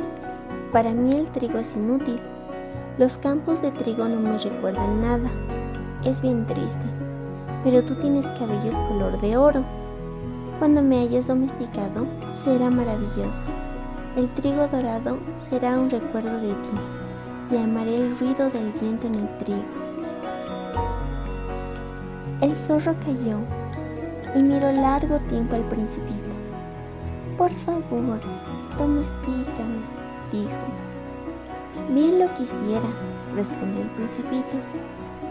Para mí el trigo es inútil. Los campos de trigo no me recuerdan nada. Es bien triste. Pero tú tienes cabellos color de oro. Cuando me hayas domesticado, será maravilloso. El trigo dorado será un recuerdo de ti y amaré el ruido del viento en el trigo. El zorro cayó y miró largo tiempo al principito. Por favor, domestícame, dijo. Bien lo quisiera, respondió el principito,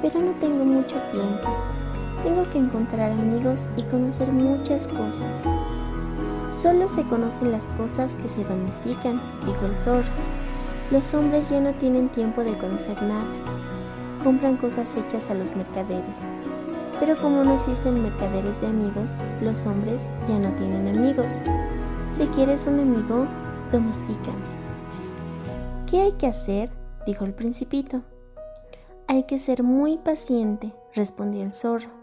pero no tengo mucho tiempo. Tengo que encontrar amigos y conocer muchas cosas. Solo se conocen las cosas que se domestican, dijo el zorro. Los hombres ya no tienen tiempo de conocer nada. Compran cosas hechas a los mercaderes. Pero como no existen mercaderes de amigos, los hombres ya no tienen amigos. Si quieres un amigo, domestícame. ¿Qué hay que hacer? dijo el principito. Hay que ser muy paciente, respondió el zorro.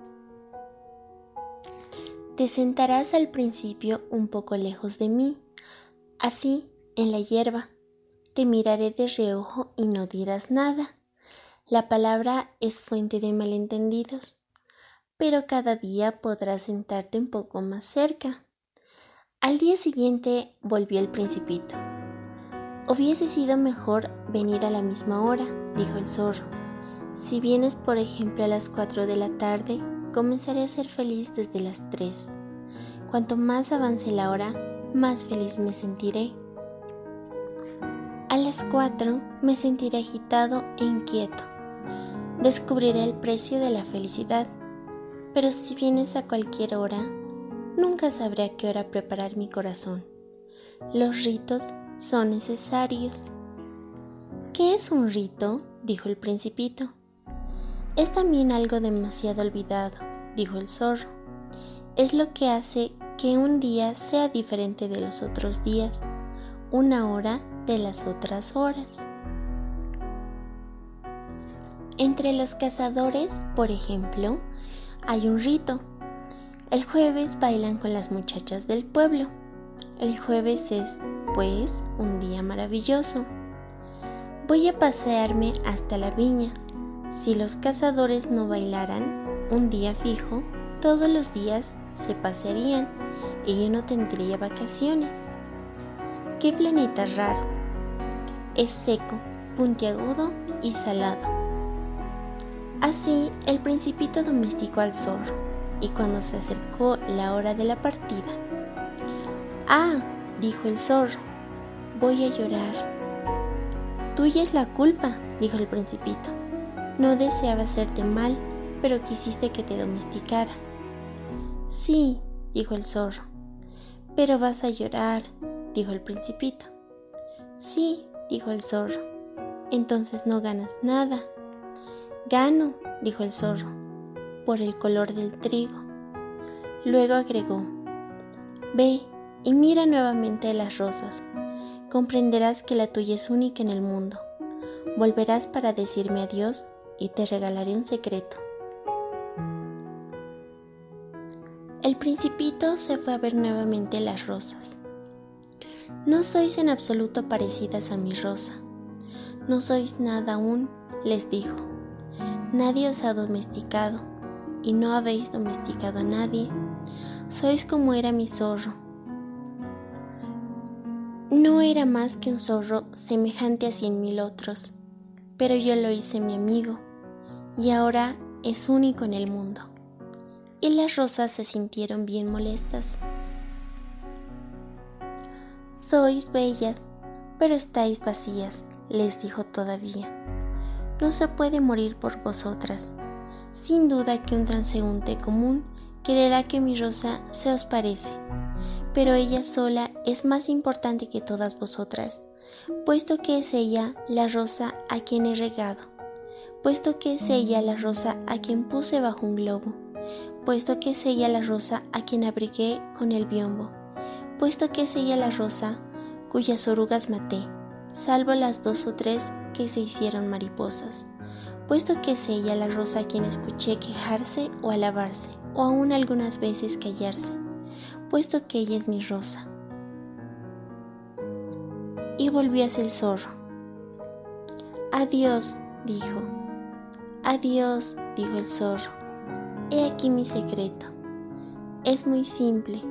Te sentarás al principio un poco lejos de mí, así, en la hierba. Te miraré de reojo y no dirás nada. La palabra es fuente de malentendidos, pero cada día podrás sentarte un poco más cerca. Al día siguiente volvió el principito. Hubiese sido mejor venir a la misma hora, dijo el zorro. Si vienes, por ejemplo, a las cuatro de la tarde, comenzaré a ser feliz desde las tres. Cuanto más avance la hora, más feliz me sentiré. A las cuatro me sentiré agitado e inquieto. Descubriré el precio de la felicidad. Pero si vienes a cualquier hora, nunca sabré a qué hora preparar mi corazón. Los ritos son necesarios. ¿Qué es un rito? dijo el principito. Es también algo demasiado olvidado, dijo el zorro. Es lo que hace que un día sea diferente de los otros días, una hora de las otras horas. Entre los cazadores, por ejemplo, hay un rito el jueves bailan con las muchachas del pueblo. El jueves es, pues, un día maravilloso. Voy a pasearme hasta la viña. Si los cazadores no bailaran un día fijo, todos los días se pasearían y yo no tendría vacaciones. ¿Qué planeta raro? Es seco, puntiagudo y salado. Así, el principito domesticó al zorro y cuando se acercó la hora de la partida. Ah, dijo el zorro, voy a llorar. Tuya es la culpa, dijo el principito. No deseaba hacerte mal, pero quisiste que te domesticara. Sí, dijo el zorro. Pero vas a llorar, dijo el principito. Sí, dijo el zorro. Entonces no ganas nada. Gano, dijo el zorro, por el color del trigo. Luego agregó, Ve y mira nuevamente las rosas. Comprenderás que la tuya es única en el mundo. Volverás para decirme adiós y te regalaré un secreto. El principito se fue a ver nuevamente las rosas. No sois en absoluto parecidas a mi rosa. No sois nada aún, les dijo. Nadie os ha domesticado, y no habéis domesticado a nadie. Sois como era mi zorro. No era más que un zorro semejante a cien mil otros, pero yo lo hice mi amigo, y ahora es único en el mundo. Y las rosas se sintieron bien molestas. Sois bellas, pero estáis vacías, les dijo todavía. No se puede morir por vosotras. Sin duda que un transeúnte común quererá que mi rosa se os parece, pero ella sola es más importante que todas vosotras, puesto que es ella la rosa a quien he regado, puesto que es ella la rosa a quien puse bajo un globo, puesto que es ella la rosa a quien abrigué con el biombo, puesto que es ella la rosa cuyas orugas maté salvo las dos o tres que se hicieron mariposas, puesto que es ella la rosa a quien escuché quejarse o alabarse, o aún algunas veces callarse, puesto que ella es mi rosa. Y volvió hacia el zorro. Adiós, dijo. Adiós, dijo el zorro. He aquí mi secreto. Es muy simple.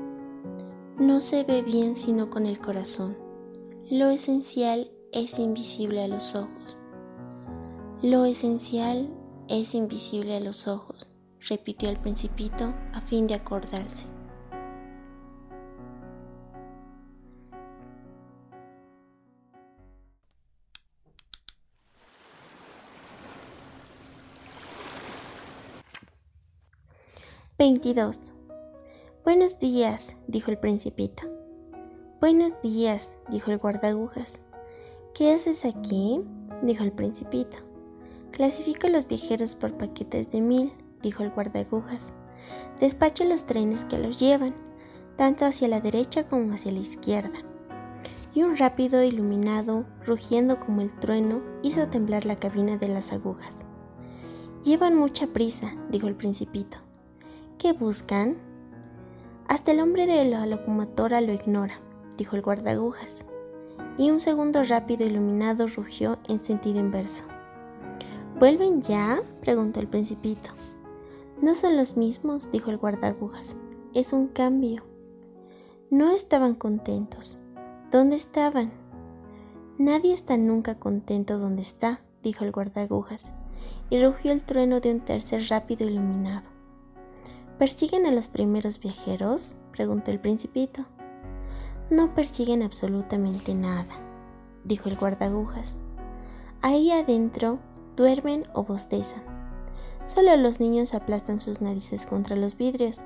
No se ve bien sino con el corazón. Lo esencial es invisible a los ojos. Lo esencial es invisible a los ojos, repitió el principito a fin de acordarse. Veintidós. Buenos días, dijo el principito. Buenos días, dijo el guardagujas. ¿Qué haces aquí? dijo el principito. Clasifico los viajeros por paquetes de mil, dijo el guardagujas. Despacho los trenes que los llevan, tanto hacia la derecha como hacia la izquierda. Y un rápido iluminado, rugiendo como el trueno, hizo temblar la cabina de las agujas. Llevan mucha prisa, dijo el principito. ¿Qué buscan? Hasta el hombre de la locomotora lo ignora dijo el guardagujas, y un segundo rápido iluminado rugió en sentido inverso. ¿Vuelven ya? preguntó el principito. No son los mismos, dijo el guardagujas. Es un cambio. No estaban contentos. ¿Dónde estaban? Nadie está nunca contento donde está, dijo el guardagujas, y rugió el trueno de un tercer rápido iluminado. ¿Persiguen a los primeros viajeros? preguntó el principito. No persiguen absolutamente nada, dijo el guardagujas. Ahí adentro duermen o bostezan. Solo los niños aplastan sus narices contra los vidrios.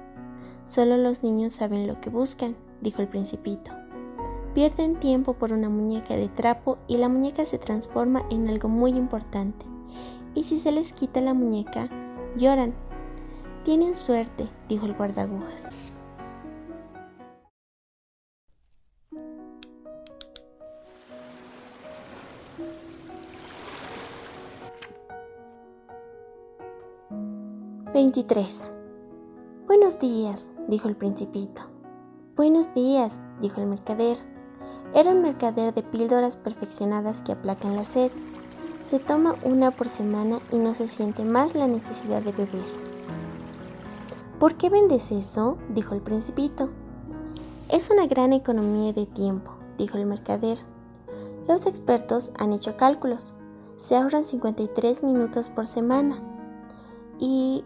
Solo los niños saben lo que buscan, dijo el principito. Pierden tiempo por una muñeca de trapo y la muñeca se transforma en algo muy importante. Y si se les quita la muñeca, lloran. Tienen suerte, dijo el guardagujas. 23. Buenos días, dijo el principito. Buenos días, dijo el mercader. Era un mercader de píldoras perfeccionadas que aplacan la sed. Se toma una por semana y no se siente más la necesidad de beber. ¿Por qué vendes eso? dijo el principito. Es una gran economía de tiempo, dijo el mercader. Los expertos han hecho cálculos. Se ahorran 53 minutos por semana. ¿Y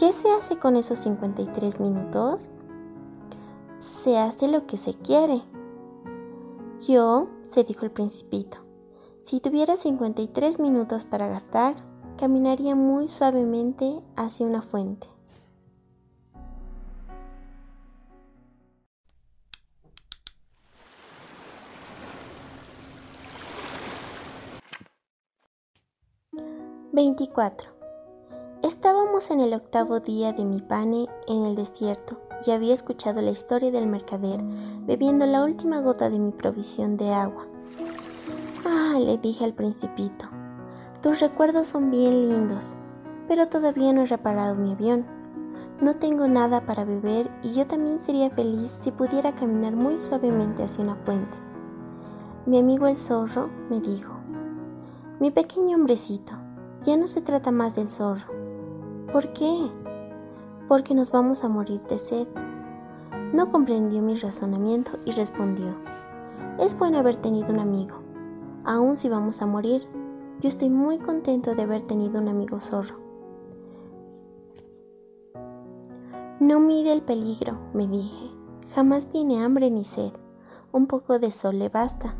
¿Qué se hace con esos 53 minutos? Se hace lo que se quiere. Yo, se dijo el principito, si tuviera 53 minutos para gastar, caminaría muy suavemente hacia una fuente. Veinticuatro. Estábamos en el octavo día de mi pane en el desierto y había escuchado la historia del mercader bebiendo la última gota de mi provisión de agua. Ah, le dije al principito, tus recuerdos son bien lindos, pero todavía no he reparado mi avión. No tengo nada para beber y yo también sería feliz si pudiera caminar muy suavemente hacia una fuente. Mi amigo el zorro me dijo, mi pequeño hombrecito, ya no se trata más del zorro. ¿Por qué? Porque nos vamos a morir de sed. No comprendió mi razonamiento y respondió, es bueno haber tenido un amigo. Aun si vamos a morir, yo estoy muy contento de haber tenido un amigo zorro. No mide el peligro, me dije. Jamás tiene hambre ni sed. Un poco de sol le basta.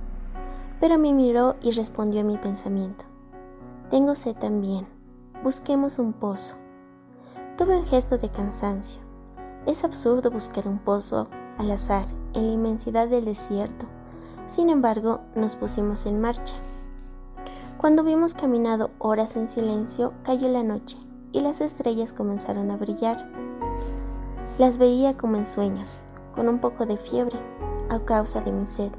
Pero me miró y respondió a mi pensamiento. Tengo sed también. Busquemos un pozo. Tuve un gesto de cansancio. Es absurdo buscar un pozo al azar en la inmensidad del desierto. Sin embargo, nos pusimos en marcha. Cuando hubimos caminado horas en silencio, cayó la noche y las estrellas comenzaron a brillar. Las veía como en sueños, con un poco de fiebre, a causa de mi sed.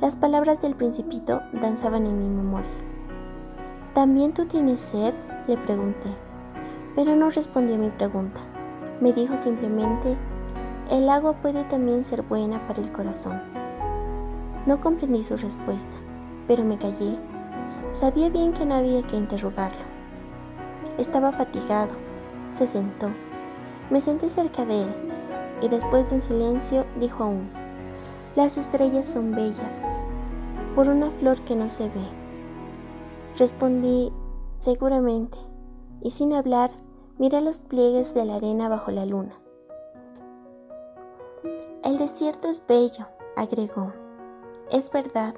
Las palabras del principito danzaban en mi memoria. ¿También tú tienes sed? le pregunté, pero no respondió a mi pregunta. Me dijo simplemente, el agua puede también ser buena para el corazón. No comprendí su respuesta, pero me callé Sabía bien que no había que interrogarlo. Estaba fatigado. Se sentó. Me senté cerca de él y después de un silencio dijo aún, las estrellas son bellas, por una flor que no se ve. Respondí, seguramente, y sin hablar miré los pliegues de la arena bajo la luna. El desierto es bello, agregó. Es verdad,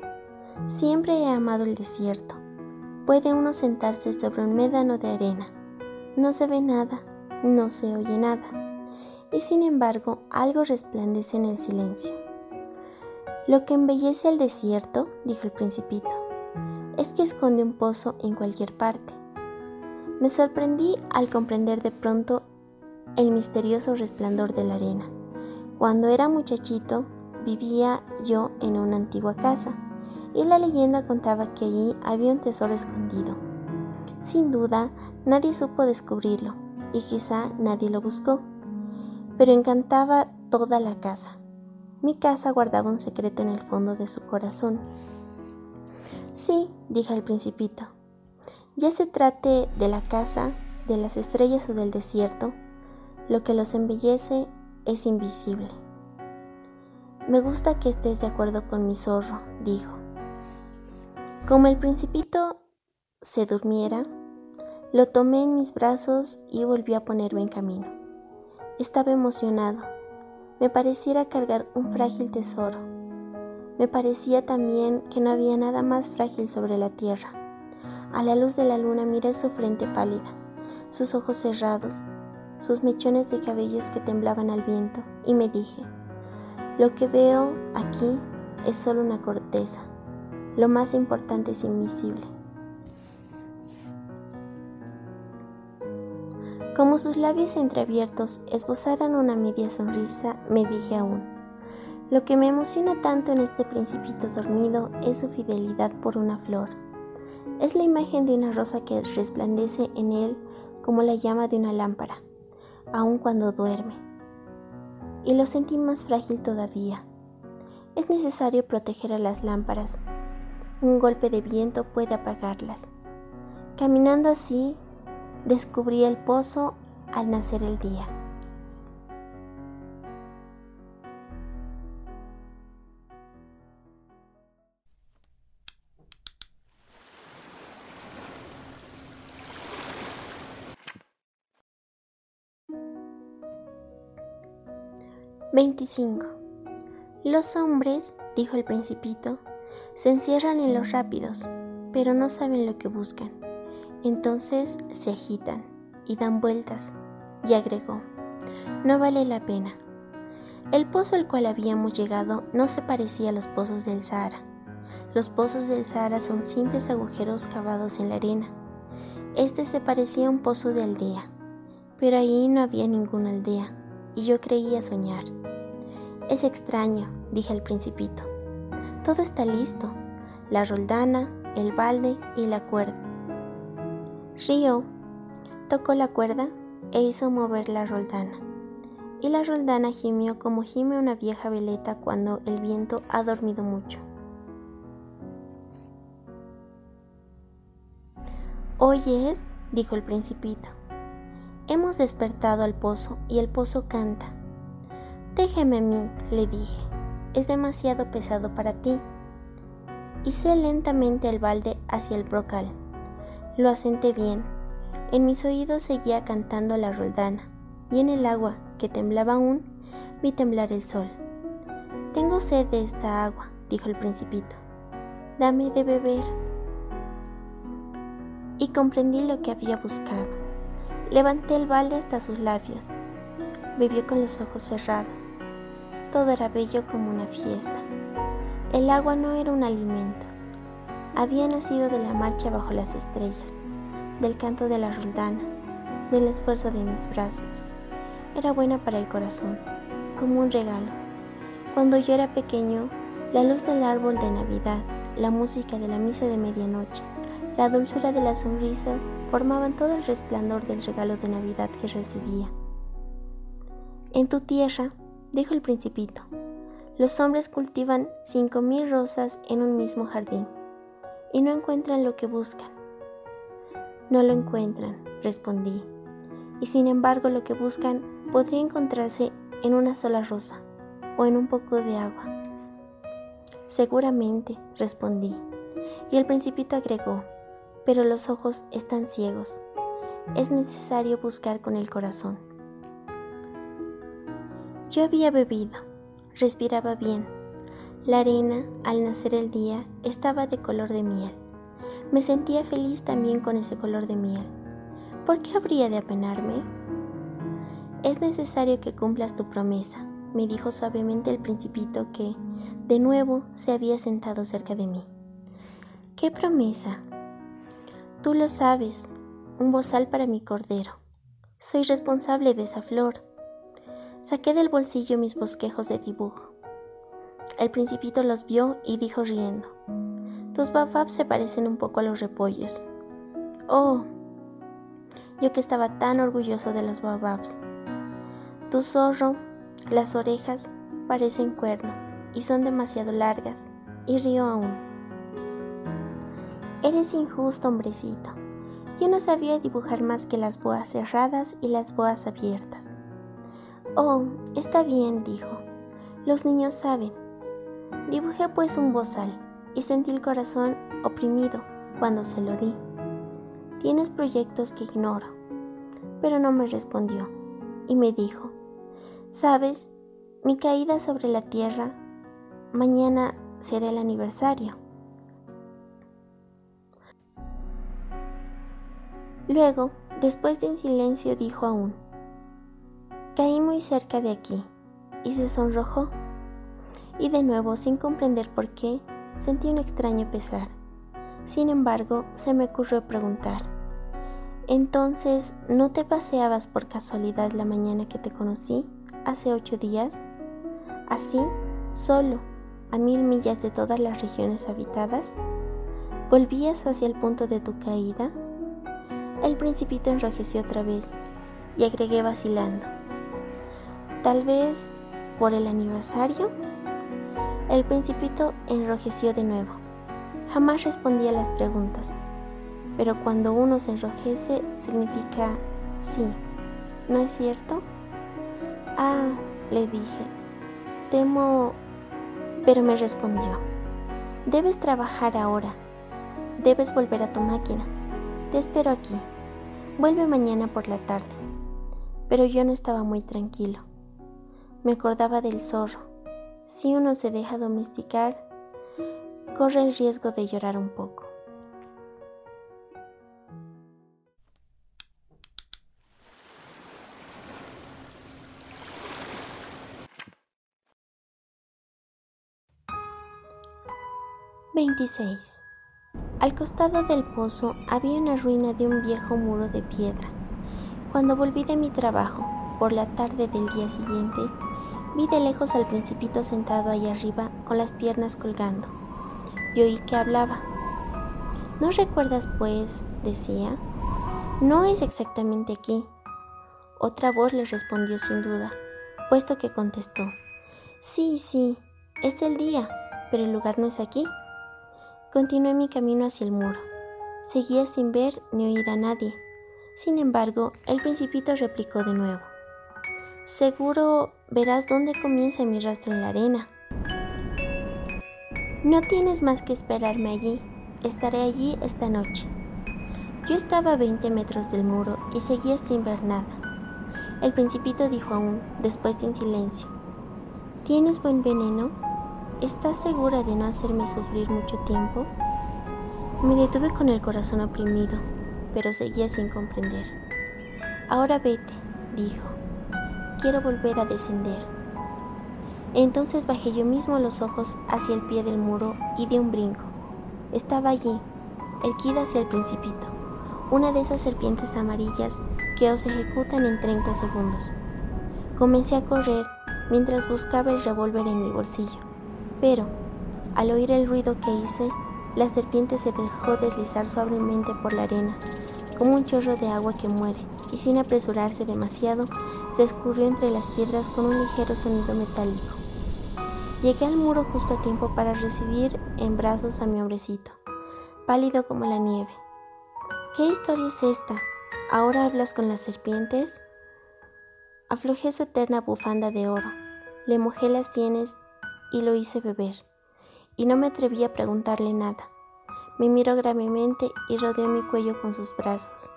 siempre he amado el desierto. Puede uno sentarse sobre un médano de arena. No se ve nada, no se oye nada. Y sin embargo, algo resplandece en el silencio. Lo que embellece el desierto, dijo el principito, es que esconde un pozo en cualquier parte. Me sorprendí al comprender de pronto el misterioso resplandor de la arena. Cuando era muchachito, vivía yo en una antigua casa y la leyenda contaba que allí había un tesoro escondido. Sin duda, nadie supo descubrirlo y quizá nadie lo buscó, pero encantaba toda la casa. Mi casa guardaba un secreto en el fondo de su corazón. Sí, dijo el principito, ya se trate de la casa, de las estrellas o del desierto, lo que los embellece es invisible. Me gusta que estés de acuerdo con mi zorro, dijo. Como el principito se durmiera, lo tomé en mis brazos y volví a ponerme en camino. Estaba emocionado. Me pareciera cargar un frágil tesoro. Me parecía también que no había nada más frágil sobre la tierra. A la luz de la luna miré su frente pálida, sus ojos cerrados, sus mechones de cabellos que temblaban al viento, y me dije, lo que veo aquí es solo una corteza, lo más importante es invisible. Como sus labios entreabiertos esbozaran una media sonrisa, me dije aún, lo que me emociona tanto en este principito dormido es su fidelidad por una flor. Es la imagen de una rosa que resplandece en él como la llama de una lámpara, aun cuando duerme. Y lo sentí más frágil todavía. Es necesario proteger a las lámparas, un golpe de viento puede apagarlas. Caminando así, descubrí el pozo al nacer el día. Veinticinco. Los hombres, dijo el principito, se encierran en los rápidos, pero no saben lo que buscan. Entonces se agitan y dan vueltas, y agregó, no vale la pena. El pozo al cual habíamos llegado no se parecía a los pozos del Sahara. Los pozos del Sahara son simples agujeros cavados en la arena, Este se parecía a un pozo de aldea, pero ahí no había ninguna aldea, y yo creía soñar. Es extraño, dije al principito. Todo está listo, la roldana, el balde y la cuerda. Río tocó la cuerda e hizo mover la roldana. Y la roldana gimió como gime una vieja veleta cuando el viento ha dormido mucho. Oyes, dijo el principito. Hemos despertado al pozo y el pozo canta. Déjeme a mí, le dije. Es demasiado pesado para ti. Hice lentamente el balde hacia el brocal. Lo asenté bien. En mis oídos seguía cantando la roldana, y en el agua, que temblaba aún, vi temblar el sol. Tengo sed de esta agua, dijo el principito. Dame de beber y comprendí lo que había buscado. Levanté el balde hasta sus labios. Bebió con los ojos cerrados. Todo era bello como una fiesta. El agua no era un alimento. Había nacido de la marcha bajo las estrellas, del canto de la roldana, del esfuerzo de mis brazos. Era buena para el corazón, como un regalo. Cuando yo era pequeño, la luz del árbol de Navidad, la música de la misa de medianoche, la dulzura de las sonrisas formaban todo el resplandor del regalo de Navidad que recibía. En tu tierra, dijo el principito, los hombres cultivan cinco mil rosas en un mismo jardín y no encuentran lo que buscan. No lo encuentran, respondí, y sin embargo lo que buscan podría encontrarse en una sola rosa o en un poco de agua. Seguramente, respondí, y el principito agregó, pero los ojos están ciegos. Es necesario buscar con el corazón. Yo había bebido, respiraba bien. La arena, al nacer el día, estaba de color de miel. Me sentía feliz también con ese color de miel. ¿Por qué habría de apenarme? Es necesario que cumplas tu promesa, me dijo suavemente el principito que, de nuevo, se había sentado cerca de mí. ¿Qué promesa? Tú lo sabes, un bozal para mi cordero. Soy responsable de esa flor. Saqué del bolsillo mis bosquejos de dibujo. El principito los vio y dijo riendo, Tus bababs se parecen un poco a los repollos. Oh, yo que estaba tan orgulloso de los bababs. Tu zorro, las orejas parecen cuernos y son demasiado largas, y río aún. Eres injusto, hombrecito. Yo no sabía dibujar más que las boas cerradas y las boas abiertas. Oh, está bien, dijo. Los niños saben. Dibujé pues un bozal y sentí el corazón oprimido cuando se lo di. Tienes proyectos que ignoro. Pero no me respondió y me dijo, sabes, mi caída sobre la tierra, mañana será el aniversario. Luego, después de un silencio, dijo aún, Caí muy cerca de aquí, y se sonrojó. Y de nuevo, sin comprender por qué, sentí un extraño pesar. Sin embargo, se me ocurrió preguntar, Entonces, ¿no te paseabas por casualidad la mañana que te conocí, hace ocho días? Así, solo, a mil millas de todas las regiones habitadas? ¿Volvías hacia el punto de tu caída? El principito enrojeció otra vez y agregué vacilando. Tal vez por el aniversario. El principito enrojeció de nuevo. Jamás respondía a las preguntas, pero cuando uno se enrojece significa sí, ¿no es cierto? Ah, le dije, temo... Pero me respondió, debes trabajar ahora, debes volver a tu máquina, te espero aquí. Vuelve mañana por la tarde. Pero yo no estaba muy tranquilo. Me acordaba del zorro. Si uno se deja domesticar, corre el riesgo de llorar un poco. Veintiséis. Al costado del pozo había una ruina de un viejo muro de piedra. Cuando volví de mi trabajo, por la tarde del día siguiente, vi de lejos al principito sentado ahí arriba con las piernas colgando y oí que hablaba. ¿No recuerdas, pues? decía. No es exactamente aquí. Otra voz le respondió sin duda, puesto que contestó. Sí, sí, es el día, pero el lugar no es aquí. Continué mi camino hacia el muro. Seguía sin ver ni oír a nadie. Sin embargo, el principito replicó de nuevo. Seguro verás dónde comienza mi rastro en la arena. No tienes más que esperarme allí. Estaré allí esta noche. Yo estaba a 20 metros del muro y seguía sin ver nada. El principito dijo aún, después de un silencio. ¿Tienes buen veneno? ¿Estás segura de no hacerme sufrir mucho tiempo? Me detuve con el corazón oprimido, pero seguía sin comprender. Ahora vete, dijo. Quiero volver a descender. Entonces bajé yo mismo los ojos hacia el pie del muro y di un brinco. Estaba allí, erguida hacia el principito, una de esas serpientes amarillas que os ejecutan en 30 segundos. Comencé a correr mientras buscaba el revólver en mi bolsillo, pero, al oír el ruido que hice, la serpiente se dejó deslizar suavemente por la arena, como un chorro de agua que muere, y sin apresurarse demasiado, se escurrió entre las piedras con un ligero sonido metálico. Llegué al muro justo a tiempo para recibir en brazos a mi hombrecito, pálido como la nieve. ¿Qué historia es esta? ¿Ahora hablas con las serpientes? Aflojé su eterna bufanda de oro, le mojé las sienes y lo hice beber, y no me atreví a preguntarle nada. Me miró gravemente y rodeó mi cuello con sus brazos.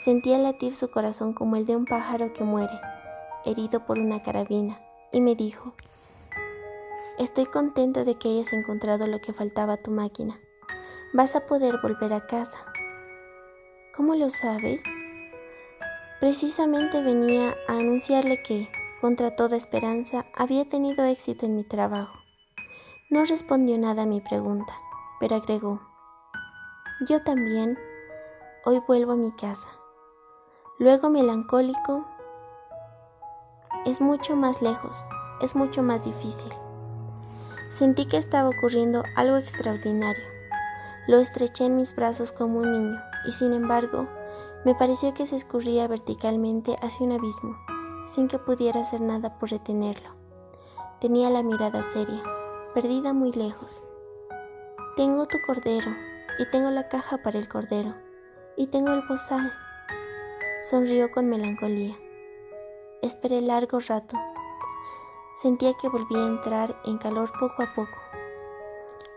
Sentía latir su corazón como el de un pájaro que muere, herido por una carabina, y me dijo, Estoy contento de que hayas encontrado lo que faltaba a tu máquina. Vas a poder volver a casa. ¿Cómo lo sabes? Precisamente venía a anunciarle que, contra toda esperanza, había tenido éxito en mi trabajo. No respondió nada a mi pregunta, pero agregó, yo también, hoy vuelvo a mi casa. Luego melancólico, es mucho más lejos, es mucho más difícil. Sentí que estaba ocurriendo algo extraordinario. Lo estreché en mis brazos como un niño y sin embargo me pareció que se escurría verticalmente hacia un abismo, sin que pudiera hacer nada por retenerlo. Tenía la mirada seria, perdida muy lejos. Tengo tu cordero, y tengo la caja para el cordero, y tengo el bozal. Sonrió con melancolía. Esperé largo rato, Sentía que volvía a entrar en calor poco a poco.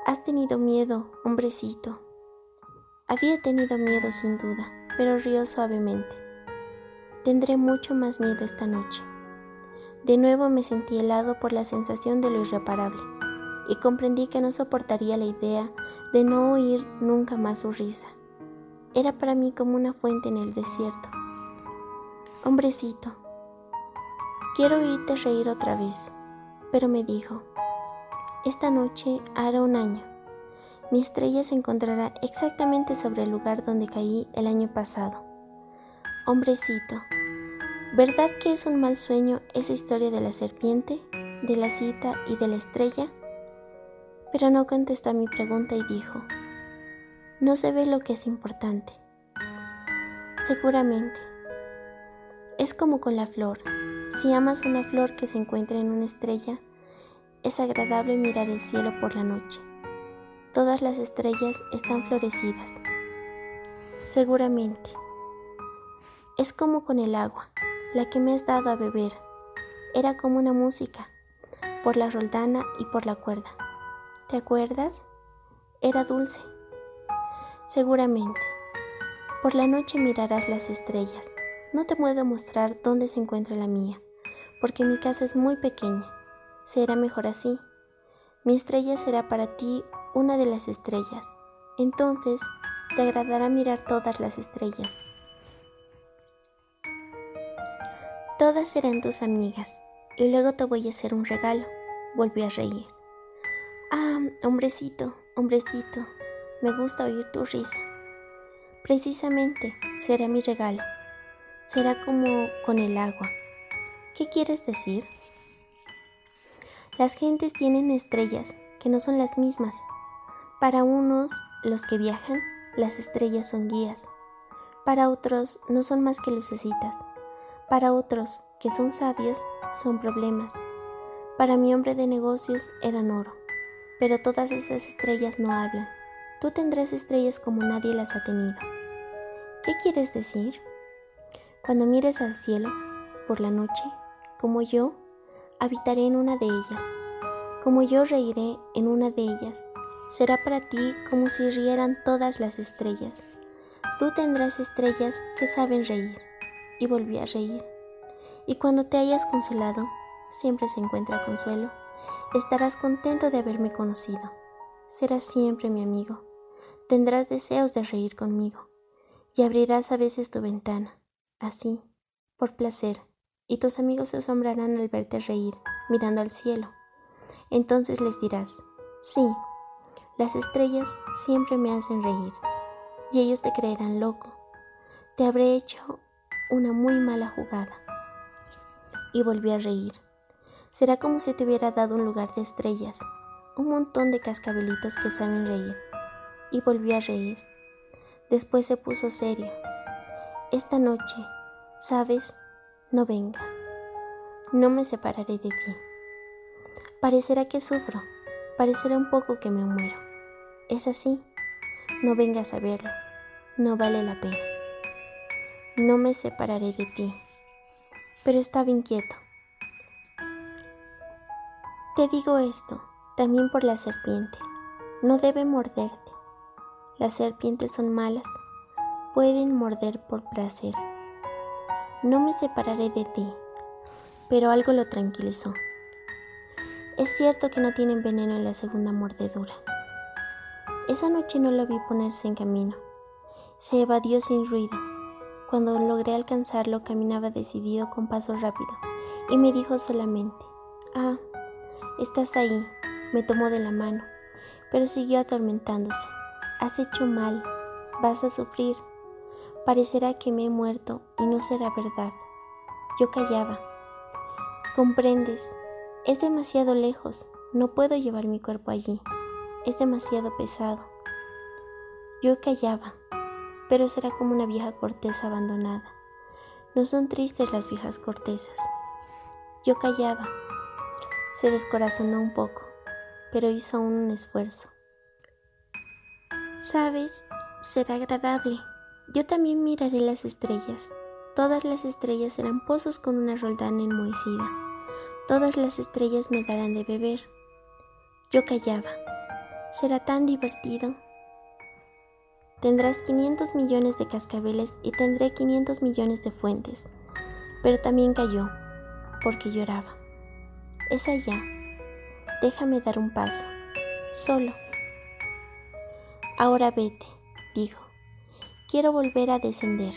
Has tenido miedo, hombrecito. Había tenido miedo sin duda, pero rió suavemente. Tendré mucho más miedo esta noche. De nuevo me sentí helado por la sensación de lo irreparable, y comprendí que no soportaría la idea de no oír nunca más su risa. Era para mí como una fuente en el desierto. Hombrecito, Quiero oírte reír otra vez. Pero me dijo, esta noche hará un año. Mi estrella se encontrará exactamente sobre el lugar donde caí el año pasado. Hombrecito, ¿verdad que es un mal sueño esa historia de la serpiente, de la cita y de la estrella? Pero no contestó a mi pregunta y dijo, no se ve lo que es importante. Seguramente. Es como con la flor. Si amas una flor que se encuentra en una estrella, es agradable mirar el cielo por la noche. Todas las estrellas están florecidas. Seguramente. Es como con el agua, la que me has dado a beber. Era como una música, por la roldana y por la cuerda. ¿Te acuerdas? Era dulce. Seguramente. Por la noche mirarás las estrellas. No te puedo mostrar dónde se encuentra la mía porque mi casa es muy pequeña. Será mejor así. Mi estrella será para ti una de las estrellas. Entonces te agradará mirar todas las estrellas. Todas serán tus amigas, y luego te voy a hacer un regalo. Volví a reír. Ah, hombrecito, hombrecito, Me gusta oír tu risa. Precisamente será mi regalo. Será como con el agua. ¿Qué quieres decir? Las gentes tienen estrellas que no son las mismas. Para unos, los que viajan, las estrellas son guías. Para otros, no son más que lucecitas. Para otros, que son sabios, son problemas. Para mi hombre de negocios eran oro. Pero todas esas estrellas no hablan. Tú tendrás estrellas como nadie las ha tenido. ¿Qué quieres decir? Cuando mires al cielo, por la noche, como yo, habitaré en una de ellas. Como yo reiré en una de ellas, será para ti como si rieran todas las estrellas. Tú tendrás estrellas que saben reír. Y volví a reír. Y cuando te hayas consolado, siempre se encuentra consuelo, estarás contento de haberme conocido. Serás siempre mi amigo tendrás deseos de reír conmigo, y abrirás a veces tu ventana, así, por placer, y tus amigos se asombrarán al verte reír, mirando al cielo. Entonces les dirás, sí, las estrellas siempre me hacen reír, y ellos te creerán loco. Te habré hecho una muy mala jugada. Y volví a reír. Será como si te hubiera dado un lugar de estrellas, un montón de cascabelitos que saben reír y volvió a reír. Después se puso serio. Esta noche, sabes, no vengas. No me separaré de ti. Parecerá que sufro, parecerá un poco que me muero. Es así. No vengas a verlo. No vale la pena. No me separaré de ti. Pero estaba inquieto. Te digo esto también por la serpiente. No debe morderte. Las serpientes son malas, pueden morder por placer. No me separaré de ti, pero algo lo tranquilizó. Es cierto que no tienen veneno en la segunda mordedura. Esa noche no lo vi ponerse en camino. Se evadió sin ruido. Cuando logré alcanzarlo caminaba decidido con paso rápido y me dijo solamente, Ah, estás ahí. Me tomó de la mano, pero siguió atormentándose. Has hecho mal, vas a sufrir. Parecerá que me he muerto y no será verdad. Yo callaba. Comprendes, es demasiado lejos, no puedo llevar mi cuerpo allí, es demasiado pesado. Yo callaba, pero será como una vieja corteza abandonada. No son tristes las viejas cortezas. Yo callaba. Se descorazonó un poco, pero hizo aún un esfuerzo. Sabes, será agradable. Yo también miraré las estrellas. Todas las estrellas serán pozos con una roldana enmohecida. Todas las estrellas me darán de beber. Yo callaba. Será tan divertido. Tendrás 500 millones de cascabeles y tendré 500 millones de fuentes. Pero también cayó, porque lloraba. Es allá. Déjame dar un paso. Solo. Ahora vete, dijo. Quiero volver a descender.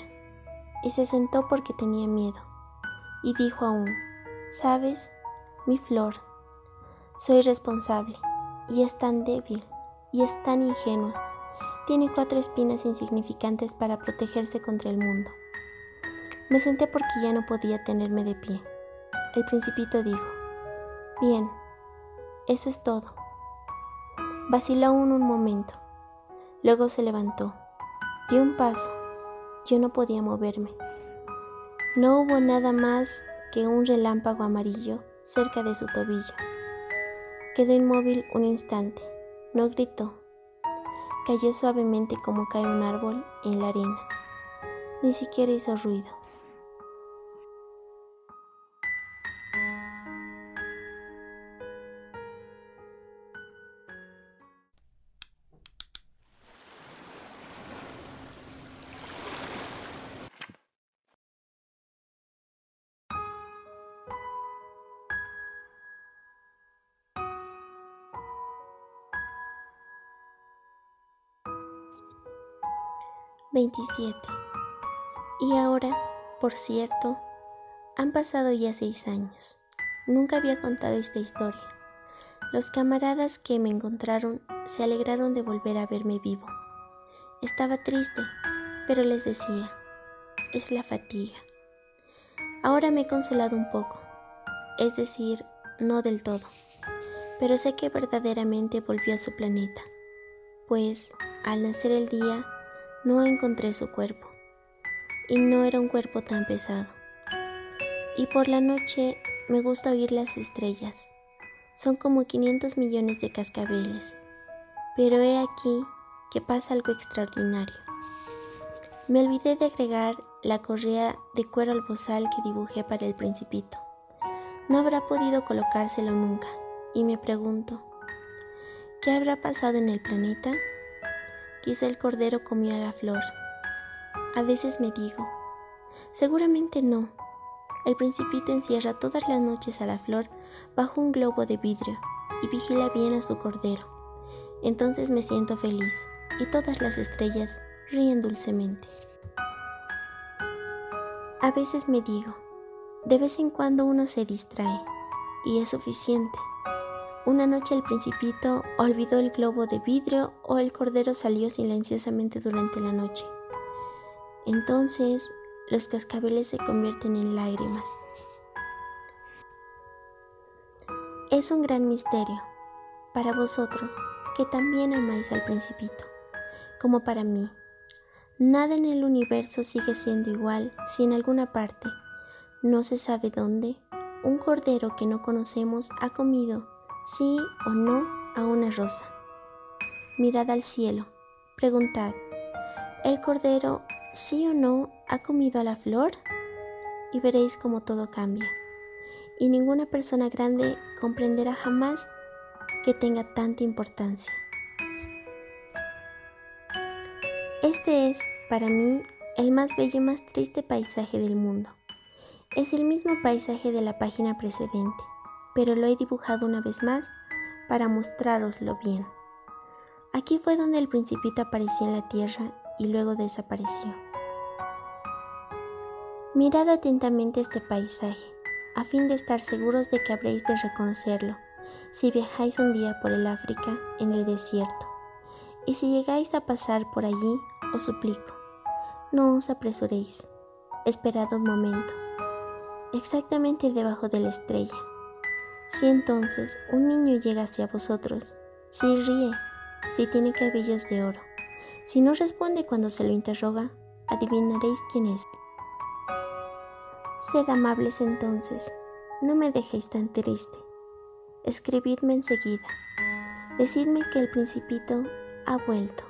Y se sentó porque tenía miedo. Y dijo aún, ¿sabes? Mi flor. Soy responsable. Y es tan débil. Y es tan ingenua. Tiene cuatro espinas insignificantes para protegerse contra el mundo. Me senté porque ya no podía tenerme de pie. El principito dijo, Bien, eso es todo. Vaciló aún un momento Luego se levantó, dio un paso. Yo no podía moverme. No hubo nada más que un relámpago amarillo cerca de su tobillo. Quedó inmóvil un instante. No gritó. Cayó suavemente como cae un árbol en la arena. Ni siquiera hizo ruido. 27. Y ahora, por cierto, han pasado ya seis años. Nunca había contado esta historia. Los camaradas que me encontraron se alegraron de volver a verme vivo. estaba triste, pero les decía, es la fatiga. Ahora me he consolado un poco, es decir, no del todo, pero sé que verdaderamente volvió a su planeta, pues al nacer el día no encontré su cuerpo, y no era un cuerpo tan pesado. Y por la noche me gusta oír las estrellas. Son como 500 millones de cascabeles. Pero he aquí que pasa algo extraordinario. Me olvidé de agregar la correa de cuero al bozal que dibujé para el principito. No habrá podido colocárselo nunca, y me pregunto, ¿qué habrá pasado en el planeta? Quizá el cordero comió a la flor. A veces me digo, seguramente no, el principito encierra todas las noches a la flor bajo un globo de vidrio y vigila bien a su cordero. Entonces me siento feliz y todas las estrellas ríen dulcemente. A veces me digo, de vez en cuando uno se distrae y es suficiente. Una noche el principito olvidó el globo de vidrio o el cordero salió silenciosamente durante la noche. Entonces los cascabeles se convierten en lágrimas. Es un gran misterio para vosotros que también amáis al principito, como para mí. Nada en el universo sigue siendo igual si en alguna parte, no se sabe dónde, un cordero que no conocemos ha comido, sí o no, a una rosa. Mirad al cielo, preguntad, ¿el cordero sí o no ha comido a la flor? Y veréis cómo todo cambia. Y ninguna persona grande comprenderá jamás que tenga tanta importancia. Este es, para mí, el más bello y más triste paisaje del mundo. Es el mismo paisaje de la página precedente, pero lo he dibujado una vez más para mostraroslo bien. Aquí fue donde el principito apareció en la tierra y luego desapareció. Mirad atentamente este paisaje, a fin de estar seguros de que habréis de reconocerlo si viajáis un día por el África en el desierto. Y si llegáis a pasar por allí, os suplico, no os apresuréis, esperad un momento, exactamente debajo de la estrella. Si entonces un niño llega hacia vosotros, si ríe, si tiene cabellos de oro, si no responde cuando se lo interroga, adivinaréis quién es. Sed amables entonces, no me dejéis tan triste. Escribidme enseguida. Decidme que el principito ha vuelto.